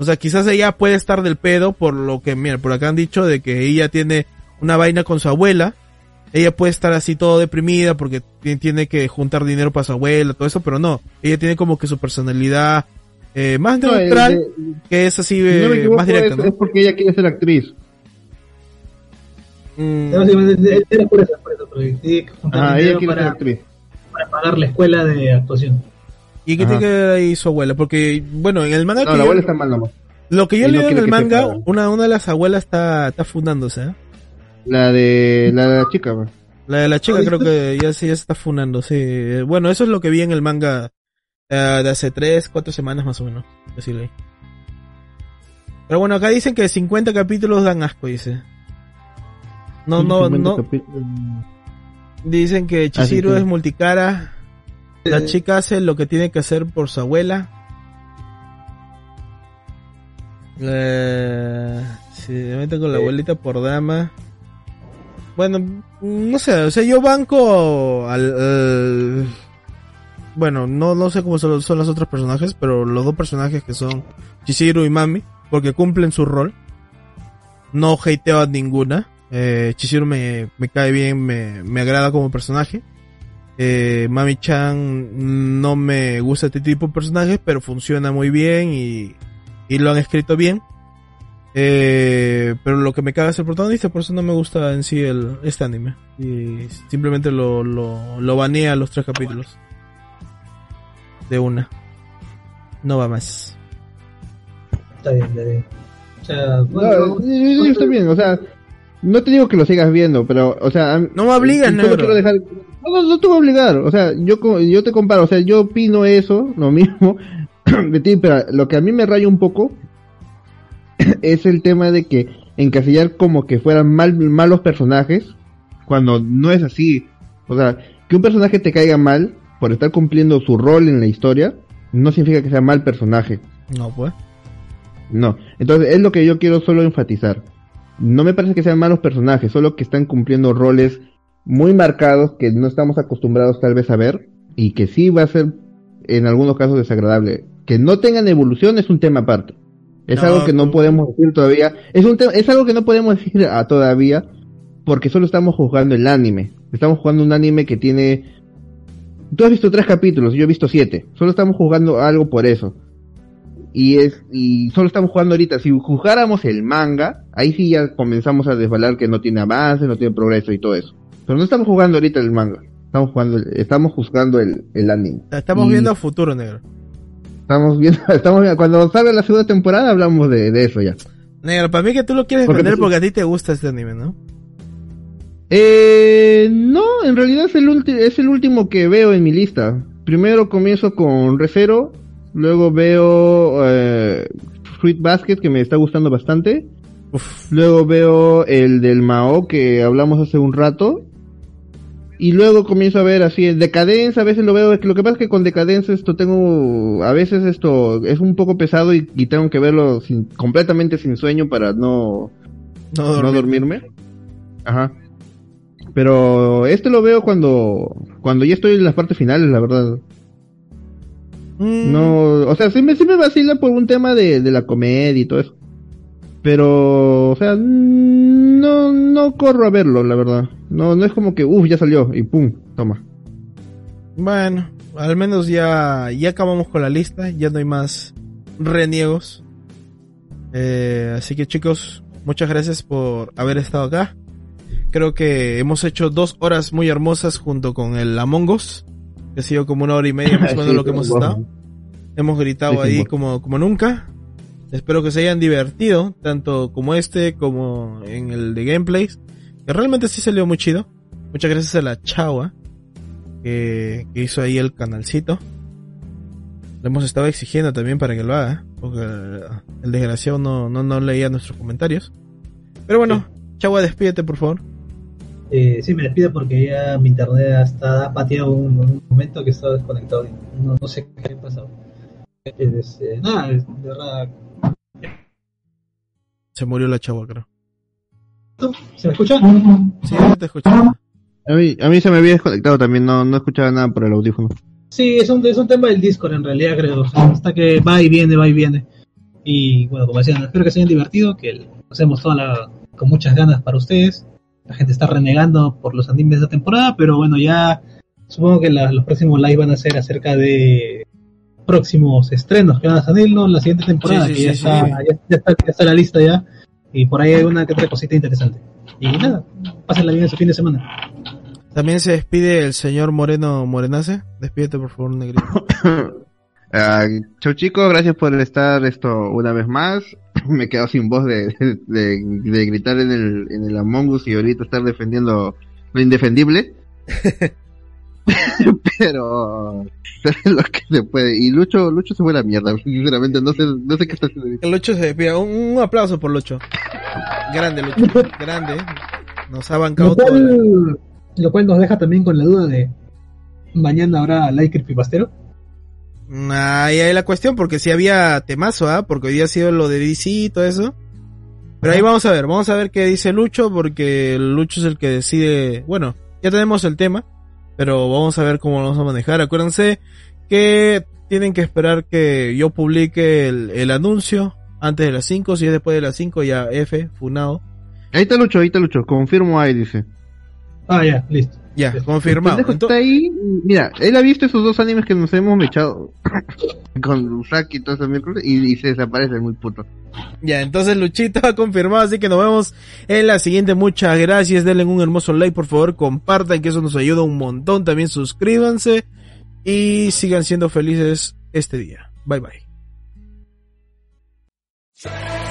O sea, quizás ella puede estar del pedo por lo que, mira, por acá han dicho de que ella tiene una vaina con su abuela. Ella puede estar así todo deprimida porque ti- tiene que juntar dinero para su abuela, todo eso, pero no. Ella tiene como que su personalidad eh, más No, neutral, de- que es así no eh, equivoco, más directa, es, ¿no? es porque ella quiere ser actriz. Mm, No, sí, era por eso, por eso, porque tiene que juntar Ah, ella quiere ser para, actriz. para pagar la escuela de actuación. ¿Y qué Ajá. tiene que ver ahí su abuela? Porque, bueno, en el manga No, que la yo- abuela está mal nomás. lo que yo no leo en el manga, una, una de las abuelas está, está fundándose, ¿eh? La de la, de la chica, pues. La de la chica ¿Ah, creo que ya, se- ya se está funando, sí. Bueno, eso es lo que vi en el manga eh, de hace tres, cuatro semanas más o menos. Pero bueno, acá dicen que 50 capítulos dan asco, dice. No, no, 50 no. Dicen que Chihiro sí. es multicara. La chica hace lo que tiene que hacer por su abuela. Eh, sí, me mete con la abuelita por dama. Bueno, no sé, o sea, yo banco al... al- bueno, no, no sé cómo son, son los otros personajes, pero los dos personajes que son Chihiro y Mami, porque cumplen su rol. No hateo a ninguna. Eh, Chihiro me, me cae bien, me, me agrada como personaje. Eh, Mami Chan no me gusta este tipo de personajes, pero funciona muy bien y, y lo han escrito bien. Eh, pero lo que me caga es el protagonista, por eso no me gusta en sí el, este anime. Y simplemente lo, lo, lo banea los tres capítulos. De una. No va más. Está bien, está bien. O sea, No, bueno, yo, yo- yo estoy bien, o sea, no te digo que lo sigas viendo, pero, o sea, No me obligas, dejar- no, no, no te voy a obligar, o sea, yo, yo te comparo, o sea, yo opino eso, lo mismo de ti, pero lo que a mí me raya un poco es el tema de que encasillar como que fueran mal, malos personajes, cuando no es así, o sea, que un personaje te caiga mal por estar cumpliendo su rol en la historia, no significa que sea mal personaje. No, pues. No, entonces es lo que yo quiero solo enfatizar. No me parece que sean malos personajes, solo que están cumpliendo roles muy marcados que no estamos acostumbrados tal vez a ver y que sí va a ser en algunos casos desagradable. Que no tengan evolución es un tema aparte. Es No, algo que no podemos decir todavía. Es un es algo que no podemos decir a todavía porque solo estamos jugando el anime. Estamos jugando un anime que tiene Tú has visto tres capítulos, yo he visto siete. Solo estamos jugando algo por eso. Y es, y solo estamos jugando ahorita. Si jugáramos el manga, ahí sí ya comenzamos a desvalar que no tiene avance, no tiene progreso y todo eso. Pero no estamos jugando ahorita el manga. Estamos jugando, el- estamos juzgando el, el anime. Estamos Y viendo a futuro, negro. Estamos viendo, estamos viendo, cuando salga la segunda temporada hablamos de, de eso ya. Negro, para mí que tú lo quieres Porque defender tú- porque a ti te gusta este anime, ¿no? Eh, no, en realidad es el, ulti- es el último que veo en mi lista. Primero comienzo con Recero, luego veo eh, Fruit Basket que me está gustando bastante. Luego veo el del Mao que hablamos hace un rato. Y luego comienzo a ver así, el Decadence, a veces lo veo, lo que pasa es que con Decadence esto tengo, a veces esto es un poco pesado y, y tengo que verlo sin- completamente sin sueño para no, No no dormirme. Ajá. Pero este lo veo cuando cuando ya estoy en las partes finales, la verdad. Mm, No, o sea, sí me, sí me vacila por un tema de, de la comedia y todo eso. Pero, o sea, mm, no, no corro a verlo, la verdad. No, no es como que, uff, ya salió y pum, toma. Bueno, al menos ya, ya acabamos con la lista, ya no hay más reniegos. Eh, así que chicos, muchas gracias por haber estado acá. Creo que hemos hecho dos horas muy hermosas junto con el Among Us, que ha sido como una hora y media más o menos Sí, lo que hemos estado. Hemos gritado Sí, sí, ahí bueno. como, como nunca. Espero que se hayan divertido, tanto como este, como en el de gameplays. Que realmente sí salió muy chido. Muchas gracias a la Chava que, que hizo ahí el canalcito. Le hemos estado exigiendo también para que lo haga, porque eh, el desgraciado no, no, no leía nuestros comentarios. Pero bueno, Chagua, despídete por favor. Eh, sí, me despido porque ya mi internet hasta ha pateado un, un momento que estaba desconectado. y No, no sé qué ha pasado. Este, nada, es- de verdad. Se murió la Chagua, creo. ¿Se me escucha? Sí, te escucho. A mí, a mí se me había desconectado también, no, no escuchaba nada por el audífono. Sí, es un, es un tema del Discord en realidad, creo. O sea, hasta que va y viene, va y viene. Y bueno, como decían, espero que se hayan divertido, que lo hacemos toda la, con muchas ganas para ustedes. La gente está renegando por los animes de esta temporada, pero bueno, ya supongo que la- los próximos live van a ser acerca de próximos estrenos que van a salir ¿no? la siguiente temporada, Sí, sí, que ya, sí, está, sí. Ya, ya está, ya está la lista ya. Y por ahí hay una que otra cosita interesante. Y nada, pásenla bien su fin de semana. También se despide el señor Moreno Morenace. Despídete por favor, negrito. Ah, chau chicos, gracias por estar esto una vez más. Me he quedado sin voz de, de, de gritar en el, en el Among Us y ahorita estar defendiendo lo indefendible. Pero lo que se puede. Y Lucho, Lucho se fue a la mierda, sinceramente, no sé, no sé qué está haciendo ahorita. El Lucho se despide. Un, un aplauso por Lucho. Grande, Lucho. Grande. Nos ha bancado Lo todo. cual, lo cual nos deja también con la duda de mañana habrá like creepypastero. Ahí hay la cuestión, porque si había temazo, ¿ah? Porque hoy día ha sido lo de DC y todo eso. Pero ahí vamos a ver, vamos a ver qué dice Lucho, porque Lucho es el que decide. Bueno, ya tenemos el tema, pero vamos a ver cómo lo vamos a manejar. Acuérdense que tienen que esperar que yo publique el, el anuncio antes de las 5. Si es después de las 5, ya F, funado. Ahí está Lucho, ahí está Lucho, confirmo ahí, dice. Ah, ya, listo. Ya, El confirmado. está ahí, mira, él ha visto esos dos animes que nos hemos echado con Usaki y todo eso y, y se desaparece muy puto. Ya, entonces Luchito ha confirmado, así que nos vemos en la siguiente. Muchas gracias, denle un hermoso like, por favor, compartan, que eso nos ayuda un montón. También suscríbanse y sigan siendo felices este día. Bye bye.